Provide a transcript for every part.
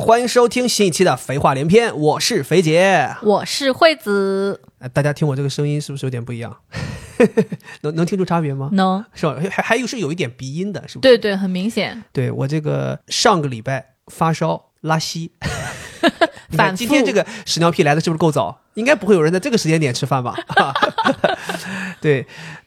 欢迎收听新一期的《肥话连篇》，我是肥姐。我是惠子，呃大家听我这个声音是不是有点不一样？能能听出差别吗？能，是吧？还还有是有一点鼻音的，是不是？对对，很明显，对我这个上个礼拜发烧拉稀，反今天这个屎尿屁来的是不是够早？应该不会有人在这个时间点吃饭吧？对，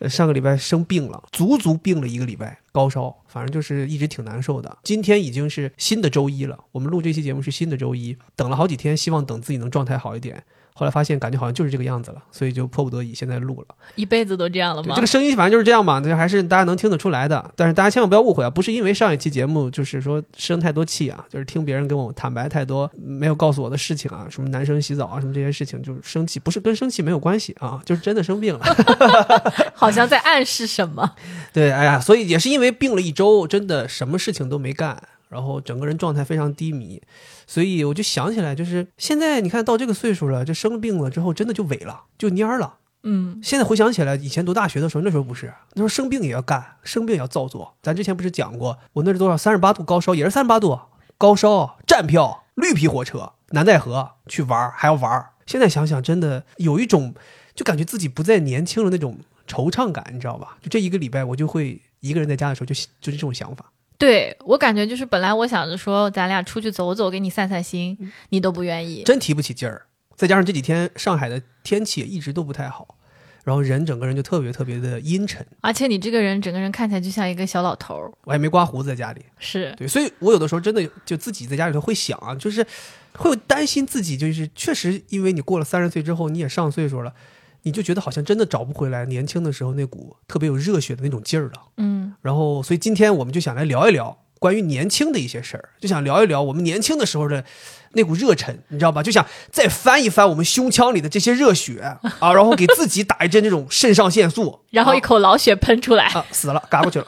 上个礼拜生病了，足足病了一个礼拜，高烧，反正就是一直挺难受的。今天已经是新的周一了，我们录这期节目是新的周一，等了好几天，希望等自己能状态好一点。后来发现感觉好像就是这个样子了，所以就迫不得已现在录了。一辈子都这样了吗？这个声音反正就是这样嘛，就还是大家能听得出来的。但是大家千万不要误会啊，不是因为上一期节目就是说生太多气啊，就是听别人跟我坦白太多没有告诉我的事情啊，什么男生洗澡啊，什么这些事情，就是生气，不是跟生气没有关系啊，就是真的生病了。好像在暗示什么。对，哎呀，所以也是因为病了一周，真的什么事情都没干，然后整个人状态非常低迷，所以我就想起来，就是现在你看到这个岁数了，这生病了之后，真的就萎了，就蔫儿了。嗯，现在回想起来，以前读大学的时候，那时候不是，那时候生病也要干，生病也要造作。咱之前不是讲过，我那是多少三十八度高烧，也是三十八度高烧，站票绿皮火车南戴河去玩儿，还要玩儿。现在想想，真的有一种就感觉自己不再年轻了那种惆怅感，你知道吧？就这一个礼拜，我就会一个人在家的时候就就是这种想法。对我感觉就是本来我想着说咱俩出去走走，给你散散心，你都不愿意。真提不起劲儿。再加上这几天上海的天气也一直都不太好，然后人整个人就特别特别的阴沉。而且你这个人整个人看起来就像一个小老头儿。我还没刮胡子在家里，是，对，所以我有的时候真的就自己在家里头会想啊，就是会担心自己，就是确实因为你过了三十岁之后，你也上岁数了，你就觉得好像真的找不回来年轻的时候那股特别有热血的那种劲儿了。嗯，然后，所以今天我们就想来聊一聊关于年轻的一些事儿，就想聊一聊我们年轻的时候的那股热忱，你知道吧？就想再翻一翻我们胸腔里的这些热血 啊，然后给自己打一针这种肾上腺素，然后一口老血喷出来。啊，死了，嘎过去了。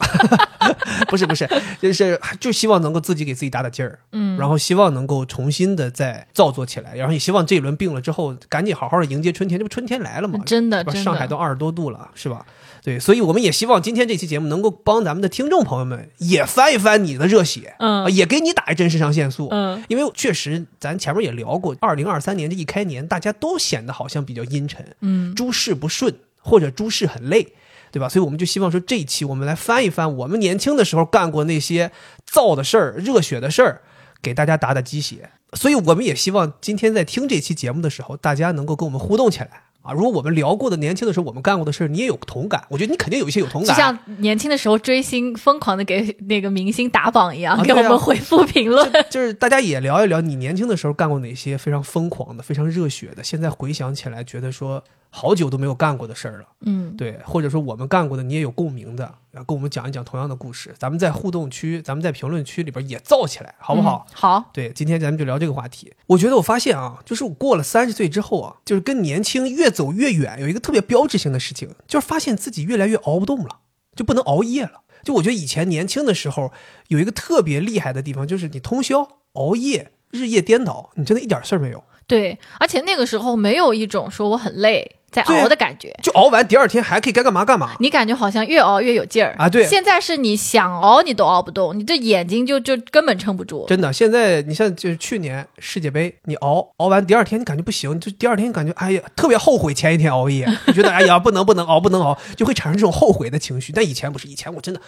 不是不是，就是就希望能够自己给自己打打劲儿，嗯，然后希望能够重新的再造作起来，然后也希望这一轮病了之后，赶紧好好的迎接春天，这不春天来了吗？真的真的上海都二十多度了，是吧？对，所以我们也希望今天这期节目能够帮咱们的听众朋友们也翻一翻你的热血，嗯啊也给你打一针肾上腺素，嗯，因为确实咱前面也聊过，二零二三年这一开年，大家都显得好像比较阴沉，嗯，诸事不顺，或者诸事很累，对吧？所以我们就希望说，这一期我们来翻一翻我们年轻的时候干过那些燥的事儿、热血的事儿，给大家打打鸡血。所以我们也希望今天在听这期节目的时候，大家能够跟我们互动起来啊！如果我们聊过的年轻的时候我们干过的事儿，你也有同感，我觉得你肯定有一些有同感。就像年轻的时候追星，疯狂的给那个明星打榜一样，给我们回复评论。就是大家也聊一聊你年轻的时候干过哪些非常疯狂的、非常热血的，现在回想起来觉得说好久都没有干过的事儿了。嗯，对，或者说我们干过的你也有共鸣的，然后跟我们讲一讲同样的故事，咱们在互动区，咱们在评论区里边也造起来，好不好？嗯好，对，今天咱们就聊这个话题。我觉得我发现啊，就是我过了三十岁之后啊，就是跟年轻越走越远，有一个特别标志性的事情，就是发现自己越来越熬不动了，就不能熬夜了。就我觉得以前年轻的时候有一个特别厉害的地方，就是你通宵熬夜、日夜颠倒，你真的一点事儿没有。对，而且那个时候没有一种说我很累在熬的感觉。就熬完第二天还可以该干嘛干嘛。你感觉好像越熬越有劲儿啊对现在是你想熬你都熬不动，你这眼睛就就根本撑不住。真的，现在你像就是去年世界杯，你熬熬完第二天你感觉不行，就第二天感觉哎呀特别后悔前一天熬夜，就觉得哎呀不能不能熬不能熬，就会产生这种后悔的情绪。但以前不是，以前我真的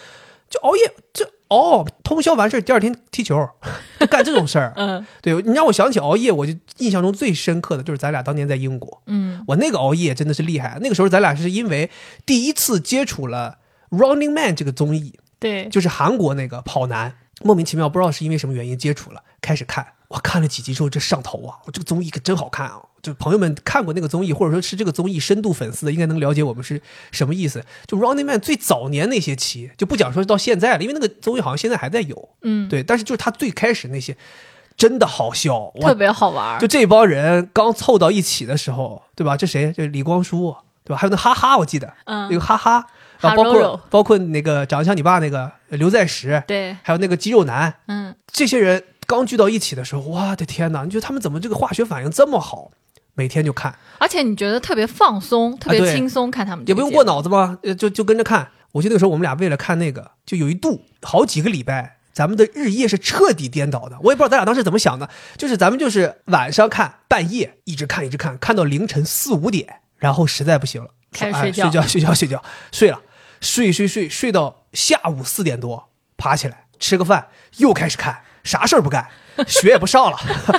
就熬夜就熬通宵完事儿，第二天踢球，就 干这种事儿。嗯对你让我想起熬夜，我就印象中最深刻的就是咱俩当年在英国，嗯我那个熬夜真的是厉害。那个时候咱俩是因为第一次接触了《Running Man》这个综艺，对，就是韩国那个跑男，莫名其妙不知道是因为什么原因接触了，开始看。我看了几集之后，这上头啊！我这个综艺可真好看啊！就朋友们看过那个综艺，或者说是这个综艺深度粉丝的，应该能了解我们是什么意思。就 Running Man 最早年那些期，就不讲说到现在了，因为那个综艺好像现在还在有。嗯，对，但是就是他最开始那些，真的好笑。特，别好玩。就这帮人刚凑到一起的时候，对吧？这谁？这李光洙，对吧？还有那哈哈，我记得，嗯那个哈哈，然后包括包括那个长得像你爸那个刘在石，对，还有那个肌肉男，嗯，这些人刚聚到一起的时候，我的天哪！你觉得他们怎么这个化学反应这么好？每天就看，而且你觉得特别放松，特别轻松，看他们这也不用过。脑子吗？呃就就跟着看。我记得那个时候我们俩为了看那个，就有一度好几个礼拜咱们的日夜是彻底颠倒的。我也不知道咱俩当时怎么想的，就是咱们就是晚上看，半夜一直看一直看，看到凌晨四五点，然后实在不行了，开始睡觉睡觉睡觉睡觉睡了，睡睡睡睡到下午四点多，爬起来吃个饭，又开始看，啥事儿不干，学也不上了，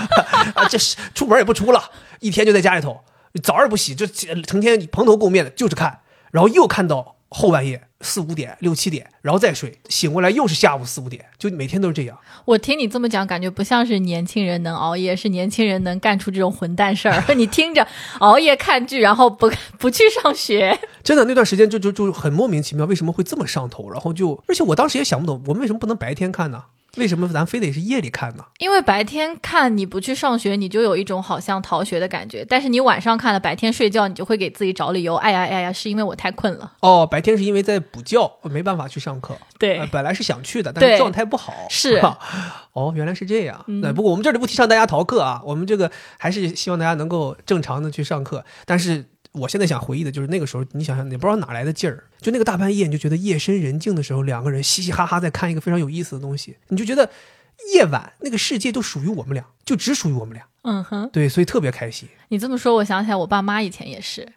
啊，这是出门也不出了，一天就在家里头，澡也不洗，就成天蓬头垢面的，就是看，然后又看到后半夜四五点、六七点，然后再睡，醒过来又是下午四五点，就每天都是这样。我听你这么讲，感觉不像是年轻人能熬夜，是年轻人能干出这种混蛋事儿。你听着，熬夜看剧，然后不 不去上学，真的那段时间就就就很莫名其妙，为什么会这么上头？然后就，而且我当时也想不懂，我们为什么不能白天看呢？为什么咱非得是夜里看呢？因为白天看你不去上学，你就有一种好像逃学的感觉；但是你晚上看了，白天睡觉，你就会给自己找理由。哎呀哎呀，是因为我太困了。哦，白天是因为在补觉，没办法去上课。对呃本来是想去的，但是状态不好。是哈 哦，原来是这样。嗯那、不过我们这里不提倡大家逃课啊，我们这个还是希望大家能够正常的去上课。但是我现在想回忆的就是那个时候，你想想，你不知道哪来的劲儿，就那个大半夜，你就觉得夜深人静的时候，两个人嘻嘻哈哈在看一个非常有意思的东西，你就觉得夜晚那个世界都属于我们俩，就只属于我们俩。嗯哼，对，所以特别开心你这么说，我想起来我爸妈以前也是，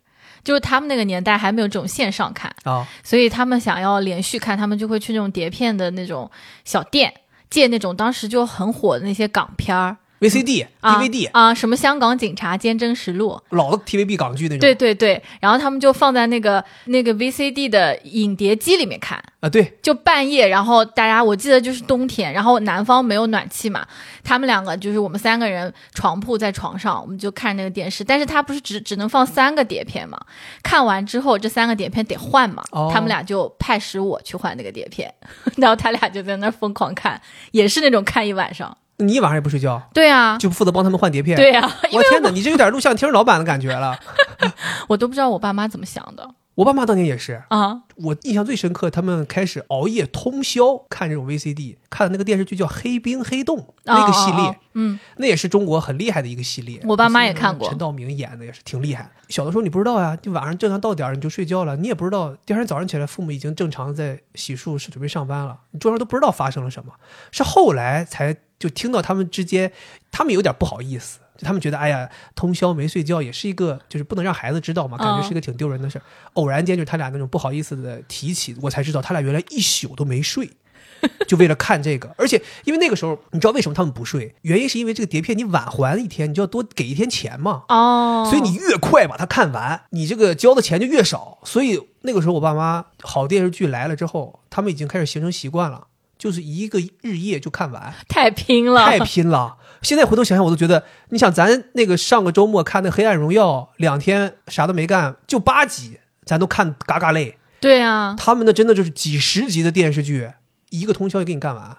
就是他们那个年代还没有这种线上看，啊。所以他们想要连续看，他们就会去那种碟片的那种小店借那种当时就很火的那些港片儿。VCD、啊 DVD，、啊，什么香港警察坚贞实录，老的 TVB 港剧那种。对对对，然后他们就放在那个那个 VCD 的影碟机里面看，啊，对，就半夜，然后大家我记得就是冬天，然后南方没有暖气嘛，他们两个就是我们三个人床铺在床上，我们就看那个电视，但是他不是只只能放三个碟片嘛，看完之后这三个碟片得换嘛，哦他们俩就派使我去换那个碟片，然后他俩就在那疯狂看，也是那种看一晚上。你一晚上也不睡觉，对啊，就负责帮他们换碟片。对啊，我天哪，你这有点录像厅老板的感觉了。我都不知道我爸妈怎么想的我爸妈当年也是，啊。我印象最深刻，他们开始熬夜通宵看这种 VCD，看的那个电视剧叫《黑冰黑洞》那个系列，哦哦哦嗯，那也是中国很厉害的一个系列。我爸妈也看过陈道明演的也是挺厉害。小的时候你不知道呀，就晚上正常到点儿你就睡觉了，你也不知道第二天早上起来父母已经正常在洗漱是准备上班了，你桌上都不知道发生了什么，是后来才就听到他们之间，他们有点不好意思。就他们觉得，哎呀，通宵没睡觉也是一个，就是不能让孩子知道嘛，感觉是一个挺丢人的事儿。偶然间，就是他俩那种不好意思的提起，我才知道他俩原来一宿都没睡，就为了看这个。而且因为那个时候，你知道为什么他们不睡？原因是因为这个碟片你晚还一天，你就要多给一天钱嘛。哦，所以你越快把它看完，你这个交的钱就越少。所以那个时候，我爸妈好电视剧来了之后，他们已经开始形成习惯了，就是一个日夜就看完，太拼了，太拼了。现在回头想想，我都觉得，你想咱那个上个周末看那《黑暗荣耀》，两天啥都没干，就八集，咱都看嘎嘎累。对啊，他们那真的就是几十集的电视剧，一个通宵就给你干完。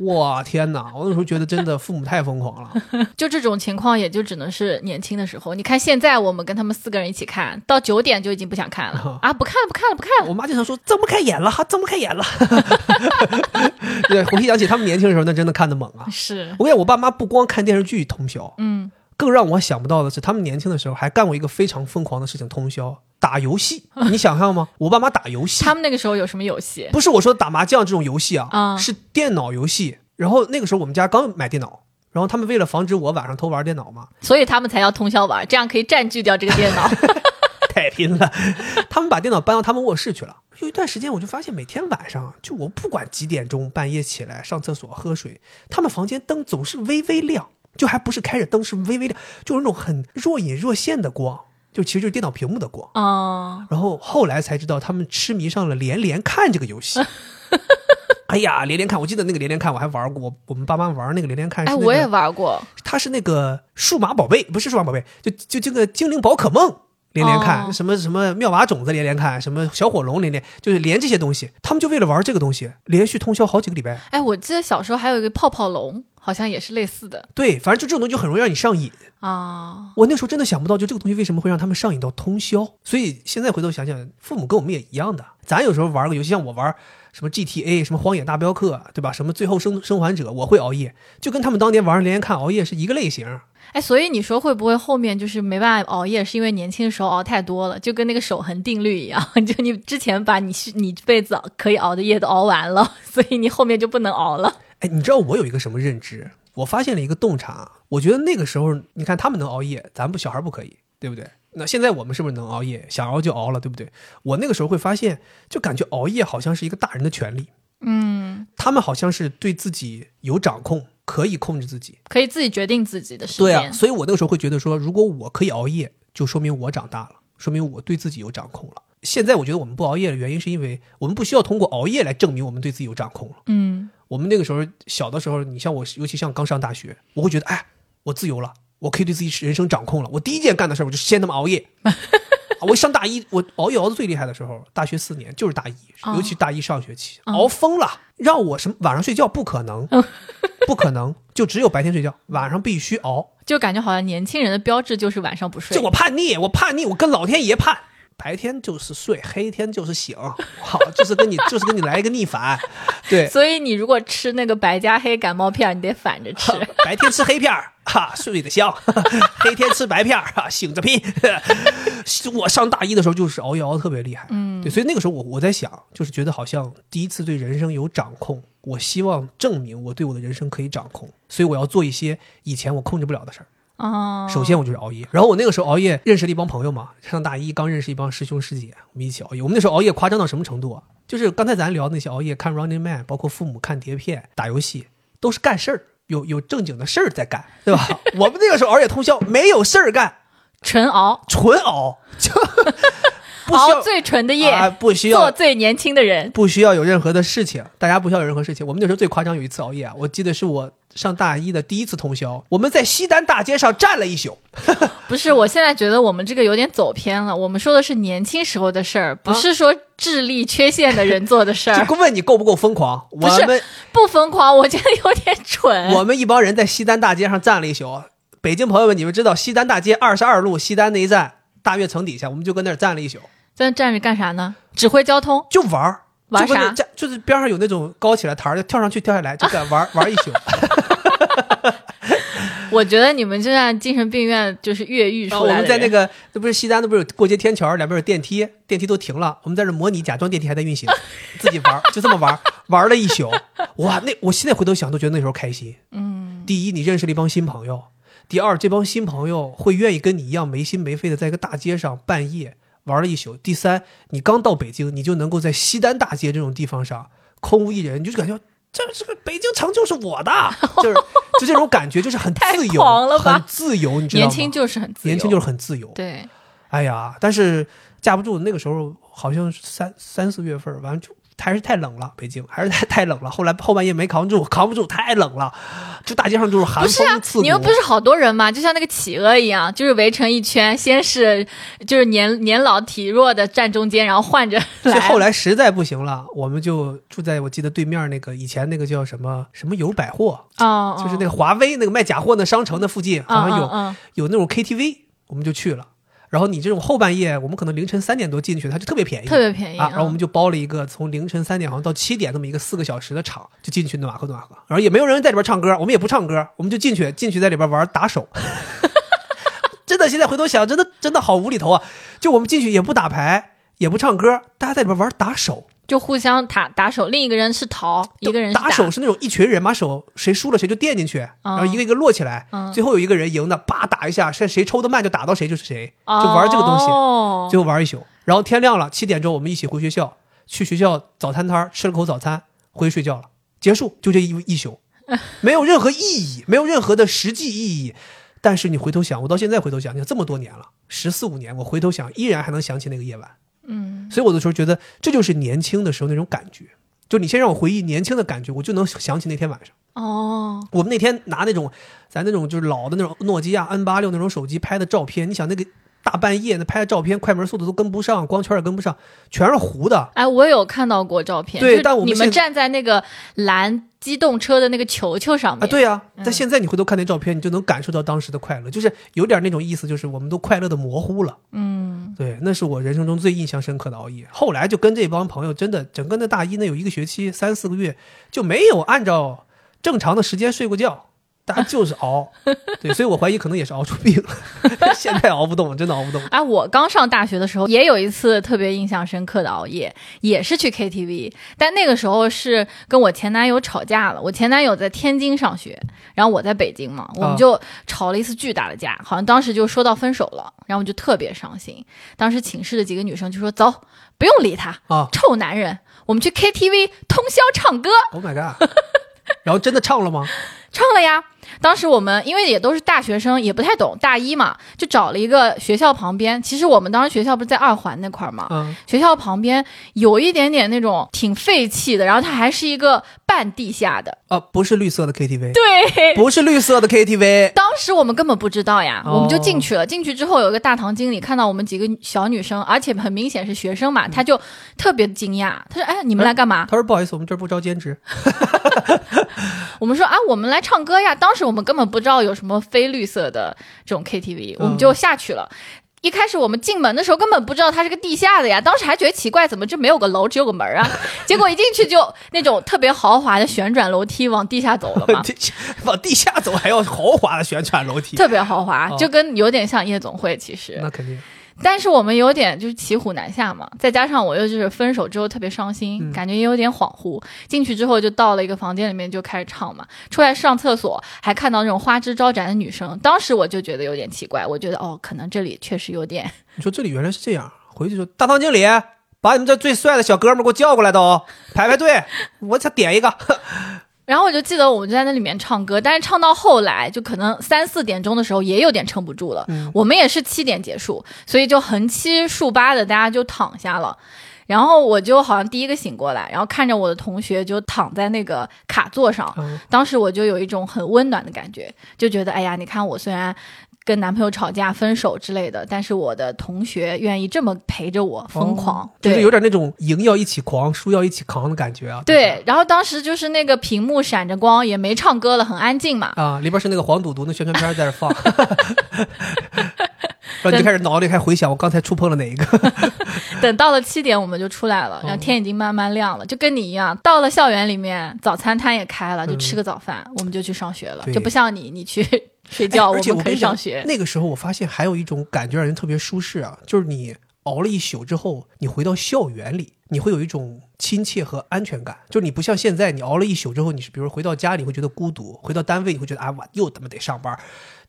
哇天哪！我那时候觉得真的父母太疯狂了。就这种情况，也就只能是年轻的时候。你看现在我们跟他们四个人一起看，到九点就已经不想看了啊，不看了，不看了，不看了。我妈经常说睁不开眼了，哈，睁不开眼了。对，回想起他们年轻的时候，那真的看得猛啊！是，我跟你讲，我爸妈不光看电视剧通宵，嗯，更让我想不到的是，他们年轻的时候还干过一个非常疯狂的事情——通宵打游戏。你想象吗？我爸妈打游戏，他们那个时候有什么游戏？不是我说打麻将这种游戏啊，啊是电脑游戏。然后那个时候我们家刚买电脑，然后他们为了防止我晚上偷玩电脑嘛，所以他们才要通宵玩，这样可以占据掉这个电脑。太拼了！他们把电脑搬到他们卧室去了。有一段时间，我就发现每天晚上，就我不管几点钟半夜起来上厕所喝水，他们房间灯总是微微亮，就还不是开着灯，是微微的，就是那种很若隐若现的光，就其实就是电脑屏幕的光。哦，然后后来才知道，他们痴迷上了连连看这个游戏。哎呀，连连看！我记得那个连连看，我还玩过。我我们爸妈玩那个连连看是、哎，那个，我也玩过。它是那个数码宝贝，不是数码宝贝，就就这个精灵宝可梦连连看，哦什么什么妙蛙种子连连看，什么小火龙连连，就是连这些东西，他们就为了玩这个东西，连续通宵好几个礼拜。哎，我记得小时候还有一个泡泡龙，好像也是类似的对，反正就这种东西就很容易让你上瘾。啊。我那时候真的想不到，就这个东西为什么会让他们上瘾到通宵。所以现在回头想想，父母跟我们也一样的。咱有时候玩个游戏，像我玩什么 GTA、什么荒野大镖客，对吧？什么最后生生还者，我会熬夜，就跟他们当年玩连连看熬夜是一个类型。哎，所以你说会不会后面就是没办法熬夜，是因为年轻的时候熬太多了，就跟那个守恒定律一样，就你之前把你你这辈子可以熬的夜都熬完了，所以你后面就不能熬了。哎，你知道我有一个什么认知？我发现了一个洞察，我觉得那个时候，你看他们能熬夜，咱不小孩不可以，对不对？那现在我们是不是能熬夜？想熬就熬了，对不对？我那个时候会发现，就感觉熬夜好像是一个大人的权利，嗯，他们好像是对自己有掌控，可以控制自己。可以自己决定自己的时对啊，间。所以我那个时候会觉得说，如果我可以熬夜，就说明我长大了，说明我对自己有掌控了。现在我觉得我们不熬夜的原因，是因为我们不需要通过熬夜来证明我们对自己有掌控了。嗯，我们那个时候小的时候，你像我，尤其像刚上大学，我会觉得，哎，我自由了，我可以对自己人生掌控了。我第一件干的事儿，我就先他妈熬夜。啊我上大一，我熬夜熬的最厉害的时候，大学四年就是大一，哦尤其大一上学期，熬疯了。让我什么晚上睡觉不可能，不可能，就只有白天睡觉，晚上必须熬。就感觉好像年轻人的标志就是晚上不睡就。我叛逆，我叛逆，我跟老天爷叛。白天就是睡，黑天就是醒，好，就是跟你就是跟你来一个逆反，对，所以你如果吃那个白加黑感冒片，你得反着吃。白天吃黑片儿，哈，睡得香；黑天吃白片儿，哈，醒着拼。我上大一的时候就是熬夜熬得特别厉害，嗯，对，所以那个时候我我在想，就是觉得好像第一次对人生有掌控，我希望证明我对我的人生可以掌控，所以我要做一些以前我控制不了的事儿。哦，首先我就是熬夜，然后我那个时候熬夜认识了一帮朋友嘛，上大一刚认识一帮师兄师姐，我们一起熬夜。我们那时候熬夜夸张到什么程度啊？就是刚才咱聊的那些熬夜看 Running Man，包括父母看碟片、打游戏，都是干事儿，有有正经的事儿在干，对吧？我们那个时候熬夜通宵，没有事儿干，纯熬，纯熬，就 不需要熬最纯的夜，啊，不需要做最年轻的人。不需要有任何的事情，大家不需要有任何事情。我们那时候最夸张，有一次熬夜啊，我记得是我上大一的第一次通宵，我们在西单大街上站了一宿。不是，我现在觉得我们这个有点走偏了。我们说的是年轻时候的事儿，不是说智力缺陷的人做的事儿。就 问你够不够疯狂？我是们不疯狂，我觉得有点蠢。我们一帮人在西单大街上站了一宿。北京朋友们，你们知道西单大街二十二路西单那一站大悦城底下，我们就跟那儿站了一宿，在那站着干啥呢？指挥交通。就玩儿。玩啥就是边上有那种高起来台儿，就跳上去跳下来，就敢玩玩一宿。我觉得你们就像精神病院就是越狱我们在那个，那不是西单，那不是有过街天桥，两边有电梯，电梯都停了，我们在这模拟假装电梯还在运行，自己玩，就这么玩，玩了一宿。哇，那我现在回头想都觉得那时候开心。嗯，第一，你认识了一帮新朋友；第二，这帮新朋友会愿意跟你一样没心没肺的在一个大街上半夜玩了一宿；第三，你刚到北京，你就能够在西单大街这种地方上空无一人，你就感觉这这个北京城就是我的，就是就这种感觉，就是很自由，很自由，你知道吗？年轻就是很自由，年轻就是很自由。对。哎呀，但是架不住那个时候好像是三三四月份，完了就还是太冷了，北京还是太太冷了。后来后半夜没扛住，扛不住，太冷了，就大街上就是寒不是啊风刺，骨。你们不是好多人吗？就像那个企鹅一样，就是围成一圈，先是就是年年老体弱的站中间，然后换着所以来。后来实在不行了，我们就住在我记得对面那个以前那个叫什么什么友百货，哦，就是那个华威那个卖假货那商城的附近，好像有、有那种 KTV，我们就去了。然后你这种后半夜，我们可能凌晨三点多进去，它就特别便宜，特别便宜啊。然后我嗯们就包了一个从凌晨三点好像到七点那么一个四个小时的场，就进去暖和暖和。然后也没有人在里边唱歌，我们也不唱歌，我们就进去进去在里边玩打手。真的，现在回头想，真的真的好无厘头啊！就我们进去也不打牌，也不唱歌，大家在里边玩打手。就互相打打手，另一个人是逃，一个人是打手是那种一群人把手谁输了谁就垫进去，然后一个一个摞起来，嗯最后有一个人赢的，叭打一下，谁谁抽的慢就打到谁就是谁，就玩这个东西，哦，最后玩一宿。然后天亮了，七点钟我们一起回学校，去学校早餐摊吃了口早餐，回去睡觉了，结束，就这一一宿，没有任何意义，没有任何的实际意义。但是你回头想，我到现在回头想，你看这么多年了，十四五年，我回头想，依然还能想起那个夜晚。嗯，所以我有的时候觉得这就是年轻的时候那种感觉。就你先让我回忆年轻的感觉，我就能想起那天晚上。哦，我们那天拿那种咱那种就是老的那种诺基亚 N 八六那种手机拍的照片，你想那个大半夜的拍的照片，快门速度都跟不上，光圈也跟不上，全是糊的。哎，我有看到过照片，就对但我们你们站在那个蓝机动车的那个球球上面啊，对呀、嗯但现在你回头看那照片，你就能感受到当时的快乐，就是有点那种意思，就是我们都快乐的模糊了。嗯，对，那是我人生中最印象深刻的熬夜。后来就跟这帮朋友，真的整个那大一那有一个学期三四个月就没有按照正常的时间睡过觉，大家就是熬，对，所以我怀疑可能也是熬出病了。现在熬不动，真的熬不动。哎，我刚上大学的时候也有一次特别印象深刻的熬夜，也是去 KTV，但那个时候是跟我前男友吵架了。我前男友在天津上学，然后我在北京嘛，我们就吵了一次巨大的架，好像当时就说到分手了，然后我就特别伤心。当时寝室的几个女生就说：“走，不用理他啊，臭男人，我们去 KTV 通宵唱歌。” Oh my god！然后真的唱了吗？唱了呀。当时我们因为也都是大学生，也不太懂，大一嘛，就找了一个学校旁边。其实我们当时学校不是在二环那块儿嘛，嗯，学校旁边有一点点那种挺废弃的，然后它还是一个半地下的，啊，不是绿色的 KTV，对，不是绿色的 KTV。当时我们根本不知道呀，哦我们就进去了。进去之后，有一个大堂经理看到我们几个小女生，而且很明显是学生嘛，他就特别惊讶，他说：“哎，你们来干嘛？”他说不好意思，我们这儿不招兼职。我们说啊，我们来唱歌呀。当时我们根本不知道有什么非绿色的这种 KTV，我们就下去了。一开始我们进门的时候根本不知道它是个地下的呀，当时还觉得奇怪，怎么这没有个楼，只有个门啊？结果一进去就那种特别豪华的旋转楼梯往地下走了嘛，往地下走还要豪华的旋转楼梯，特别豪华，哦就跟有点像夜总会其实。那肯定。但是我们有点就是骑虎难下嘛，再加上我又就是分手之后特别伤心，嗯感觉也有点恍惚。进去之后就到了一个房间里面就开始唱嘛，出来上厕所还看到那种花枝招展的女生，当时我就觉得有点奇怪，我觉得哦，可能这里确实有点，你说这里原来是这样，回去说大堂经理，把你们这最帅的小哥们儿给我叫过来都，排排队，我才点一个。然后我就记得我们就在那里面唱歌，但是唱到后来就可能三四点钟的时候也有点撑不住了，嗯我们也是七点结束，所以就横七竖八的大家就躺下了。然后我就好像第一个醒过来，然后看着我的同学就躺在那个卡座上，嗯当时我就有一种很温暖的感觉，就觉得哎呀，你看我虽然跟男朋友吵架、分手之类的，但是我的同学愿意这么陪着我疯狂，哦就是有点那种赢要一起狂，输要一起扛的感觉啊。对。然后当时就是那个屏幕闪着光，也没唱歌了，很安静嘛。啊，里边是那个黄赌毒那宣传片在那放，然后你就开始脑子里开始回想，我刚才触碰了哪一个？等到了七点，我们就出来了，然后天已经慢慢亮了，就跟你一样，到了校园里面，早餐摊也开了，就吃个早饭，我们就去上学了，就不像你，你去睡觉，哎而且们可以上学。那个时候我发现还有一种感觉让人特别舒适啊，就是你熬了一宿之后，你回到校园里，你会有一种亲切和安全感。就是你不像现在，你熬了一宿之后，你是比如回到家里会觉得孤独，回到单位你会觉得啊，我又他妈得上班。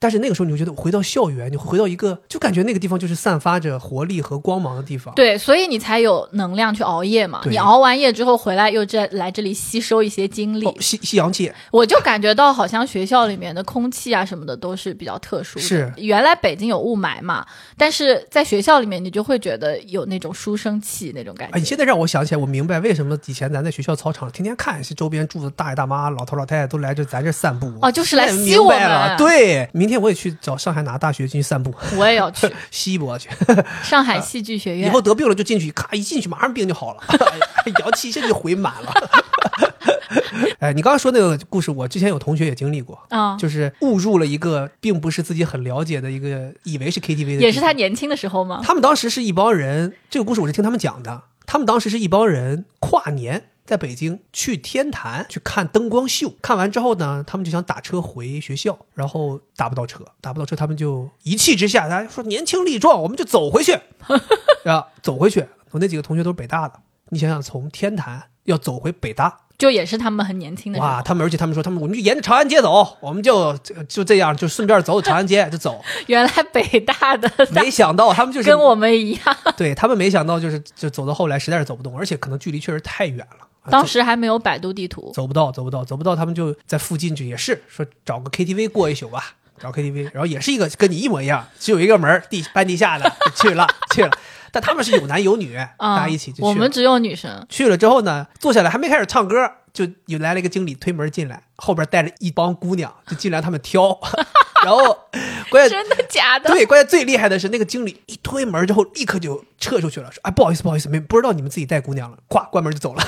但是那个时候你会觉得回到校园，你会回到一个就感觉那个地方就是散发着活力和光芒的地方。对，所以你才有能量去熬夜嘛。你熬完夜之后回来，又这来这里吸收一些精力。哦，吸吸阳气，我就感觉到好像学校里面的空气啊什么的都是比较特殊的。是原来北京有雾霾嘛，但是在学校里面你就会觉得有那种书生气那种感觉。哎，你现在让我想起来，我明白为什么以前咱在学校操场天天看是周边住的大爷大妈、老头老太太都来这咱这散步哦就是来吸我们明白了。对，明天我也去找上海哪个大学进去散步，我也要去 西博去。上海戏剧学院以。后得病了就进去，咔一进去马上病就好了，阳气一下就回满了。哎，你刚刚说那个故事，我之前有同学也经历过，啊、就是误入了一个并不是自己很了解的一个，以为是 KTV 的，也是他年轻的时候吗？他们当时是一帮人，这个故事我是听他们讲的。他们当时是一帮人跨年在北京去天坛去看灯光秀，看完之后呢，他们就想打车回学校，然后打不到车，打不到车，他们就一气之下，大家说年轻力壮，我们就走回去，啊，走回去。我那几个同学都是北大的，你想想，从天坛要走回北大，就也是他们很年轻的。哇，他们而且他们说，他们我们就沿着长安街走，我们就就这样，就顺便走走长安街就走。原来北大的没想到他们就是跟我们一样，对他们没想到，就是就走到后来实在是走不动，而且可能距离确实太远了。啊当时还没有百度地图。走走不到，走不到，走不到，他们就在附近就也是说找个 KTV 过一宿吧，找 KTV，然后也是一个跟你一模一样，只有一个门儿地半 地下的去了 去了，但他们是有男有女，啊、大家一起就去了。我们只有女生。去了之后呢，坐下来还没开始唱歌，就有来了一个经理推门进来，后边带着一帮姑娘就进来，他们挑，然后关键真的假的？对，关键最厉害的是那个经理一推门之后，立刻就撤出去了，说：“哎，不好意思，不好意思，没不知道你们自己带姑娘了。”咵，关门就走了。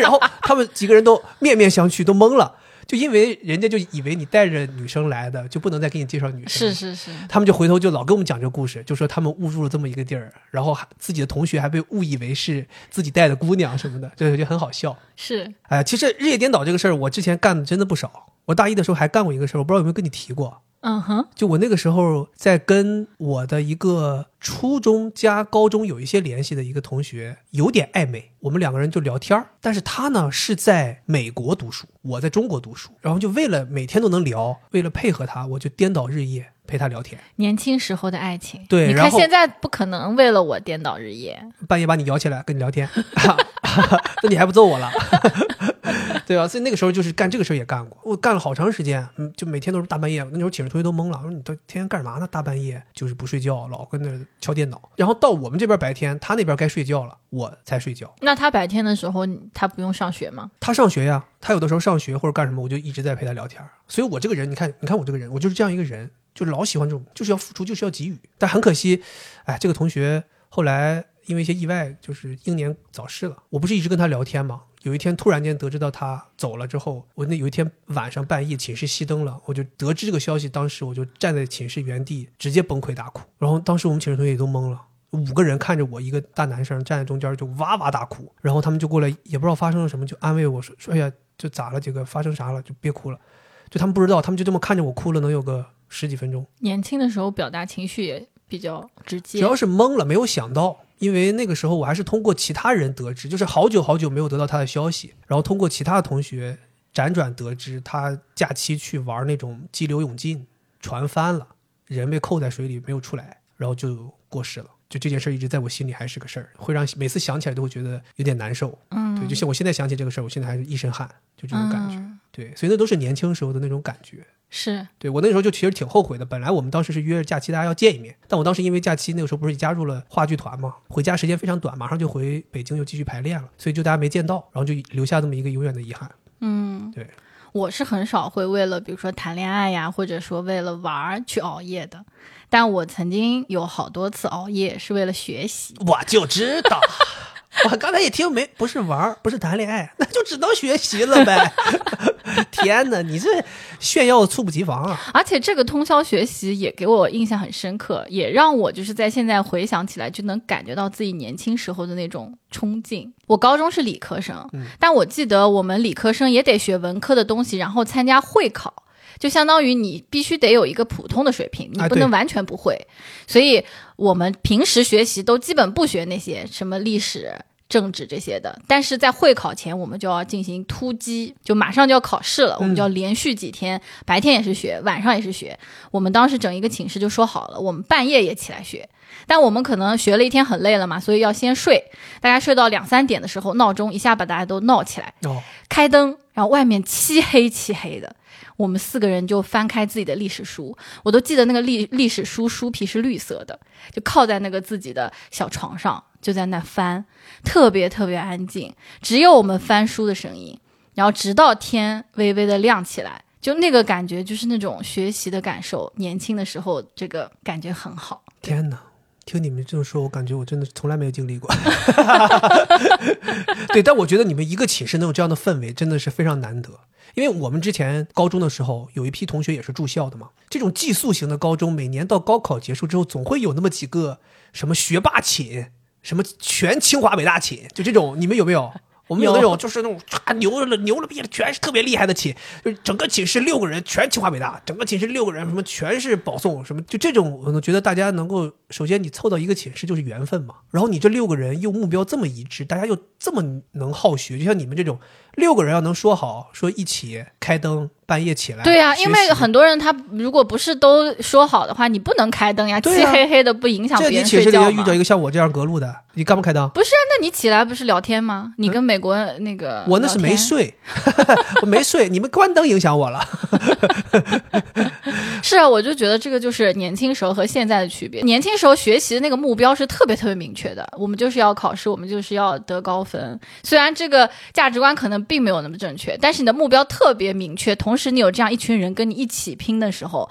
然后他们几个人都面面相觑，都懵了，就因为人家就以为你带着女生来的，就不能再给你介绍女生。是。是是，他们就回头就老跟我们讲这个故事，就说他们误入了这么一个地儿，然后还自己的同学还被误以为是自己带的姑娘什么的，就就很好笑。是哎，其实日夜颠倒这个事儿，我之前干的真的不少。我大一的时候还干过一个事儿，我不知道有没有跟你提过。嗯哼，就我那个时候在跟我的一个初中加高中有一些联系的一个同学有点暧昧，我们两个人就聊天儿但是他呢是在美国读书，我在中国读书，然后就为了每天都能聊，为了配合他，我就颠倒日夜陪他聊天，年轻时候的爱情。对你看现在不可能为了我颠倒日夜。半夜把你摇起来跟你聊天，那你还不揍我了？对吧？所以那个时候就是干这个事儿也干过，我干了好长时间，嗯，就每天都是大半夜。那时候寝室同学都懵了，我说你都天天干嘛呢？大半夜就是不睡觉，老跟那敲电脑。然后到我们这边白天，他那边该睡觉了，我才睡觉。那他白天的时候，他不用上学吗？他上学呀，他有的时候上学或者干什么，我就一直在陪他聊天儿。所以我这个人，你看，你看我这个人，我就是这样一个人，就老喜欢这种，就是要付出，就是要给予。但很可惜，哎，这个同学后来因为一些意外，就是英年早逝了。我不是一直跟他聊天吗？有一天突然间得知到他走了之后，我那有一天晚上半夜寝室熄灯了，我就得知这个消息，当时我就站在寝室原地直接崩溃大哭。然后当时我们寝室同学也都懵了。五个人看着我一个大男生站在中间就哇哇大哭，然后他们就过来，也不知道发生了什么，就安慰我说说哎呀，就咋了，这个发生啥了，就别哭了。就他们不知道，他们就这么看着我哭了，能有个十几分钟。年轻的时候表达情绪也比较直接。主要是懵了，没有想到，因为那个时候我还是通过其他人得知，就是好久好久没有得到他的消息，然后通过其他的同学辗转得知，他假期去玩那种激流勇进，船翻了，人被扣在水里没有出来，然后就过世了。就这件事儿一直在我心里还是个事儿，会让每次想起来都会觉得有点难受。嗯，对，就像我现在想起这个事儿，我现在还是一身汗，就这种感觉。嗯对，所以那都是年轻时候的那种感觉。是对我那时候就其实挺后悔的。本来我们当时是约着假期大家要见一面，但我当时因为假期那个时候不是加入了话剧团嘛，回家时间非常短，马上就回北京又继续排练了，所以就大家没见到，然后就留下这么一个永远的遗憾。嗯，对，我是很少会为了比如说谈恋爱呀，或者说为了玩儿去熬夜的。但我曾经有好多次熬夜是为了学习。我就知道。我刚才一听没不是玩儿，不是谈恋爱，那就只能学习了呗。天哪，你这炫耀猝不及防啊！而且这个通宵学习也给我印象很深刻，也让我就是在现在回想起来就能感觉到自己年轻时候的那种冲劲。我高中是理科生，嗯但我记得我们理科生也得学文科的东西，然后参加会考。就相当于你必须得有一个普通的水平，你不能完全不会。所以我们平时学习都基本不学那些什么历史、政治这些的，但是在会考前我们就要进行突击，就马上就要考试了，我们就要连续几天，白天也是学，晚上也是学。我们当时整一个寝室就说好了，我们半夜也起来学。但我们可能学了一天很累了嘛，所以要先睡。大家睡到两三点的时候，闹钟一下把大家都闹起来，哦，开灯，然后外面漆黑漆黑的，我们四个人就翻开自己的历史书，我都记得那个历历史书书皮是绿色的，就靠在那个自己的小床上，就在那翻，特别特别安静，只有我们翻书的声音，然后直到天微微的亮起来。就那个感觉，就是那种学习的感受。年轻的时候，这个感觉很好。天哪！听你们这么说，我感觉我真的从来没有经历过。对，但我觉得你们一个寝室能有这样的氛围，真的是非常难得。因为我们之前高中的时候，有一批同学也是住校的嘛。这种寄宿型的高中，每年到高考结束之后，总会有那么几个什么学霸寝，什么全清华北大寝，就这种，你们有没有？我们有那种就是那种啊牛了牛了逼了，全是特别厉害的寝，就是整个寝室六个人全清华北大，整个寝室六个人什么全是保送，什么就这种，我觉得大家能够首先你凑到一个寝室就是缘分嘛，然后你这六个人又目标这么一致，大家又这么能好学，就像你们这种六个人要能说好说一起开灯半夜起来，对呀、因为很多人他如果不是都说好的话，你不能开灯呀，漆黑黑的不影响这你别人寝室里要遇。到一个像我这样隔路的，你干嘛开灯？不是啊，那你起来不是聊天吗？你跟美国那个、我那是没。睡，我没睡，你们关灯影响我了。是啊，我就觉得这个就是年轻时候和现在的区别。年轻时候学习的那个目标是特别特别明确的，我们就是要考试，我们就是要得高分。虽然这个价值观可能并没有那么正确，但是你的目标特别明确，同时你有这样一群人跟你一起拼的时候。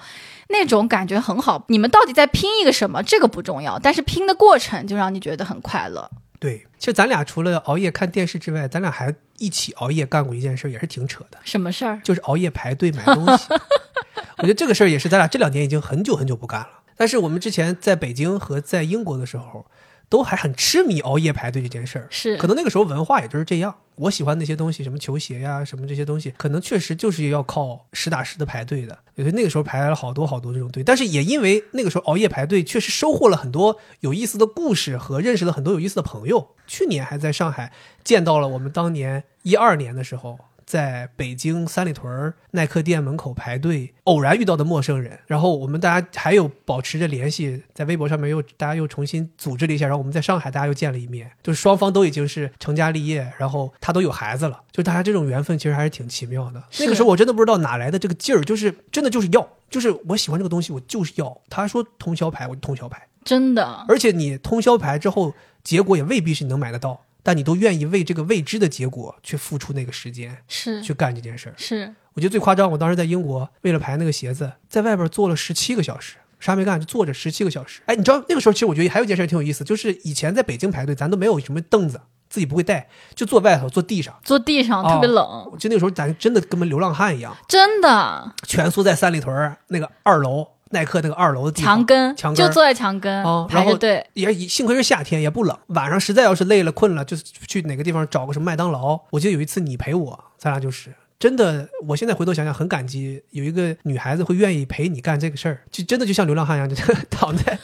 那种感觉很好，你们到底在拼一个什么？这个不重要，但是拼的过程就让你觉得很快乐。对，其实咱俩除了熬夜看电视之外，咱俩还一起熬夜干过一件事，也是挺扯的，什么事儿？就是熬夜排队买东西。我觉得这个事儿也是咱俩这两年已经很久很久不干了。但是我们之前在北京和在英国的时候，都还很痴迷熬夜排队这件事儿。是可能那个时候文化也就是这样。我喜欢那些东西，什么球鞋呀，什么这些东西，可能确实就是要靠实打实的排队的。所以那个时候排了好多好多这种队，但是也因为那个时候熬夜排队，确实收获了很多有意思的故事和认识了很多有意思的朋友。去年还在上海见到了我们当年一二年的时候。在北京三里屯耐克店门口排队，偶然遇到的陌生人，然后我们大家还有保持着联系，在微博上面又大家又重新组织了一下，然后我们在上海大家又见了一面，就是双方都已经是成家立业，然后他都有孩子了，就大家这种缘分其实还是挺奇妙的。那个时候我真的不知道哪来的这个劲儿，就是真的就是要，就是我喜欢这个东西，我就是要。他说通宵排，我就通宵排，真的。而且你通宵排之后，结果也未必是你能买得到。但你都愿意为这个未知的结果去付出那个时间，是去干这件事儿。是，我觉得最夸张。我当时在英国，为了排那个鞋子，在外边坐了十七个小时，啥没干就坐着十七个小时。哎，你知道那个时候，其实我觉得还有一件事挺有意思，就是以前在北京排队，咱都没有什么凳子，自己不会带，就坐外头，坐地上，坐地上特别冷。就那个时候，咱真的跟个流浪汉一样，真的蜷缩在三里屯那个二楼。耐克那个二楼的地墙根，墙根就坐在墙根排着队，也幸亏是夏天，也不冷。晚上实在要是累了困了，就去哪个地方找个什么麦当劳。我记得有一次你陪我，咱俩就是真的。我现在回头想想，很感激有一个女孩子会愿意陪你干这个事儿，就真的就像流浪汉一样，就 躺在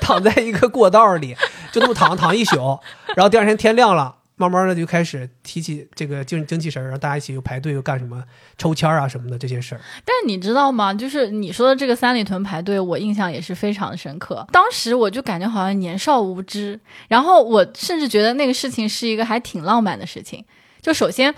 躺在一个过道里，就那么躺躺一宿，然后第二天天亮了。慢慢的就开始提起这个精精气神然后大家一起又排队又干什么抽签啊什么的这些事儿。但是你知道吗？就是你说的这个三里屯排队，我印象也是非常深刻。当时我就感觉好像年少无知，然后我甚至觉得那个事情是一个还挺浪漫的事情。就首先。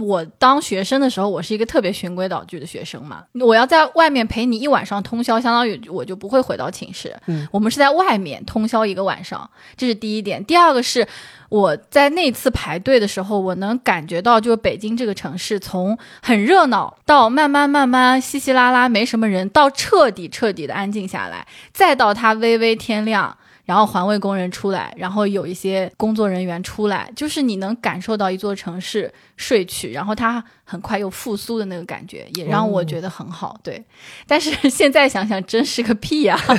我当学生的时候，我是一个特别循规蹈矩的学生嘛。我要在外面陪你一晚上通宵，相当于我就不会回到寝室。嗯，我们是在外面通宵一个晚上，这是第一点。第二个是我在那次排队的时候，我能感觉到，就是北京这个城市从很热闹到慢慢慢慢稀稀拉拉没什么人，到彻底彻底的安静下来，再到它微微天亮。然后环卫工人出来，然后有一些工作人员出来，就是你能感受到一座城市睡去，然后它很快又复苏的那个感觉，也让我觉得很好。对，但是现在想想，真是个屁呀！真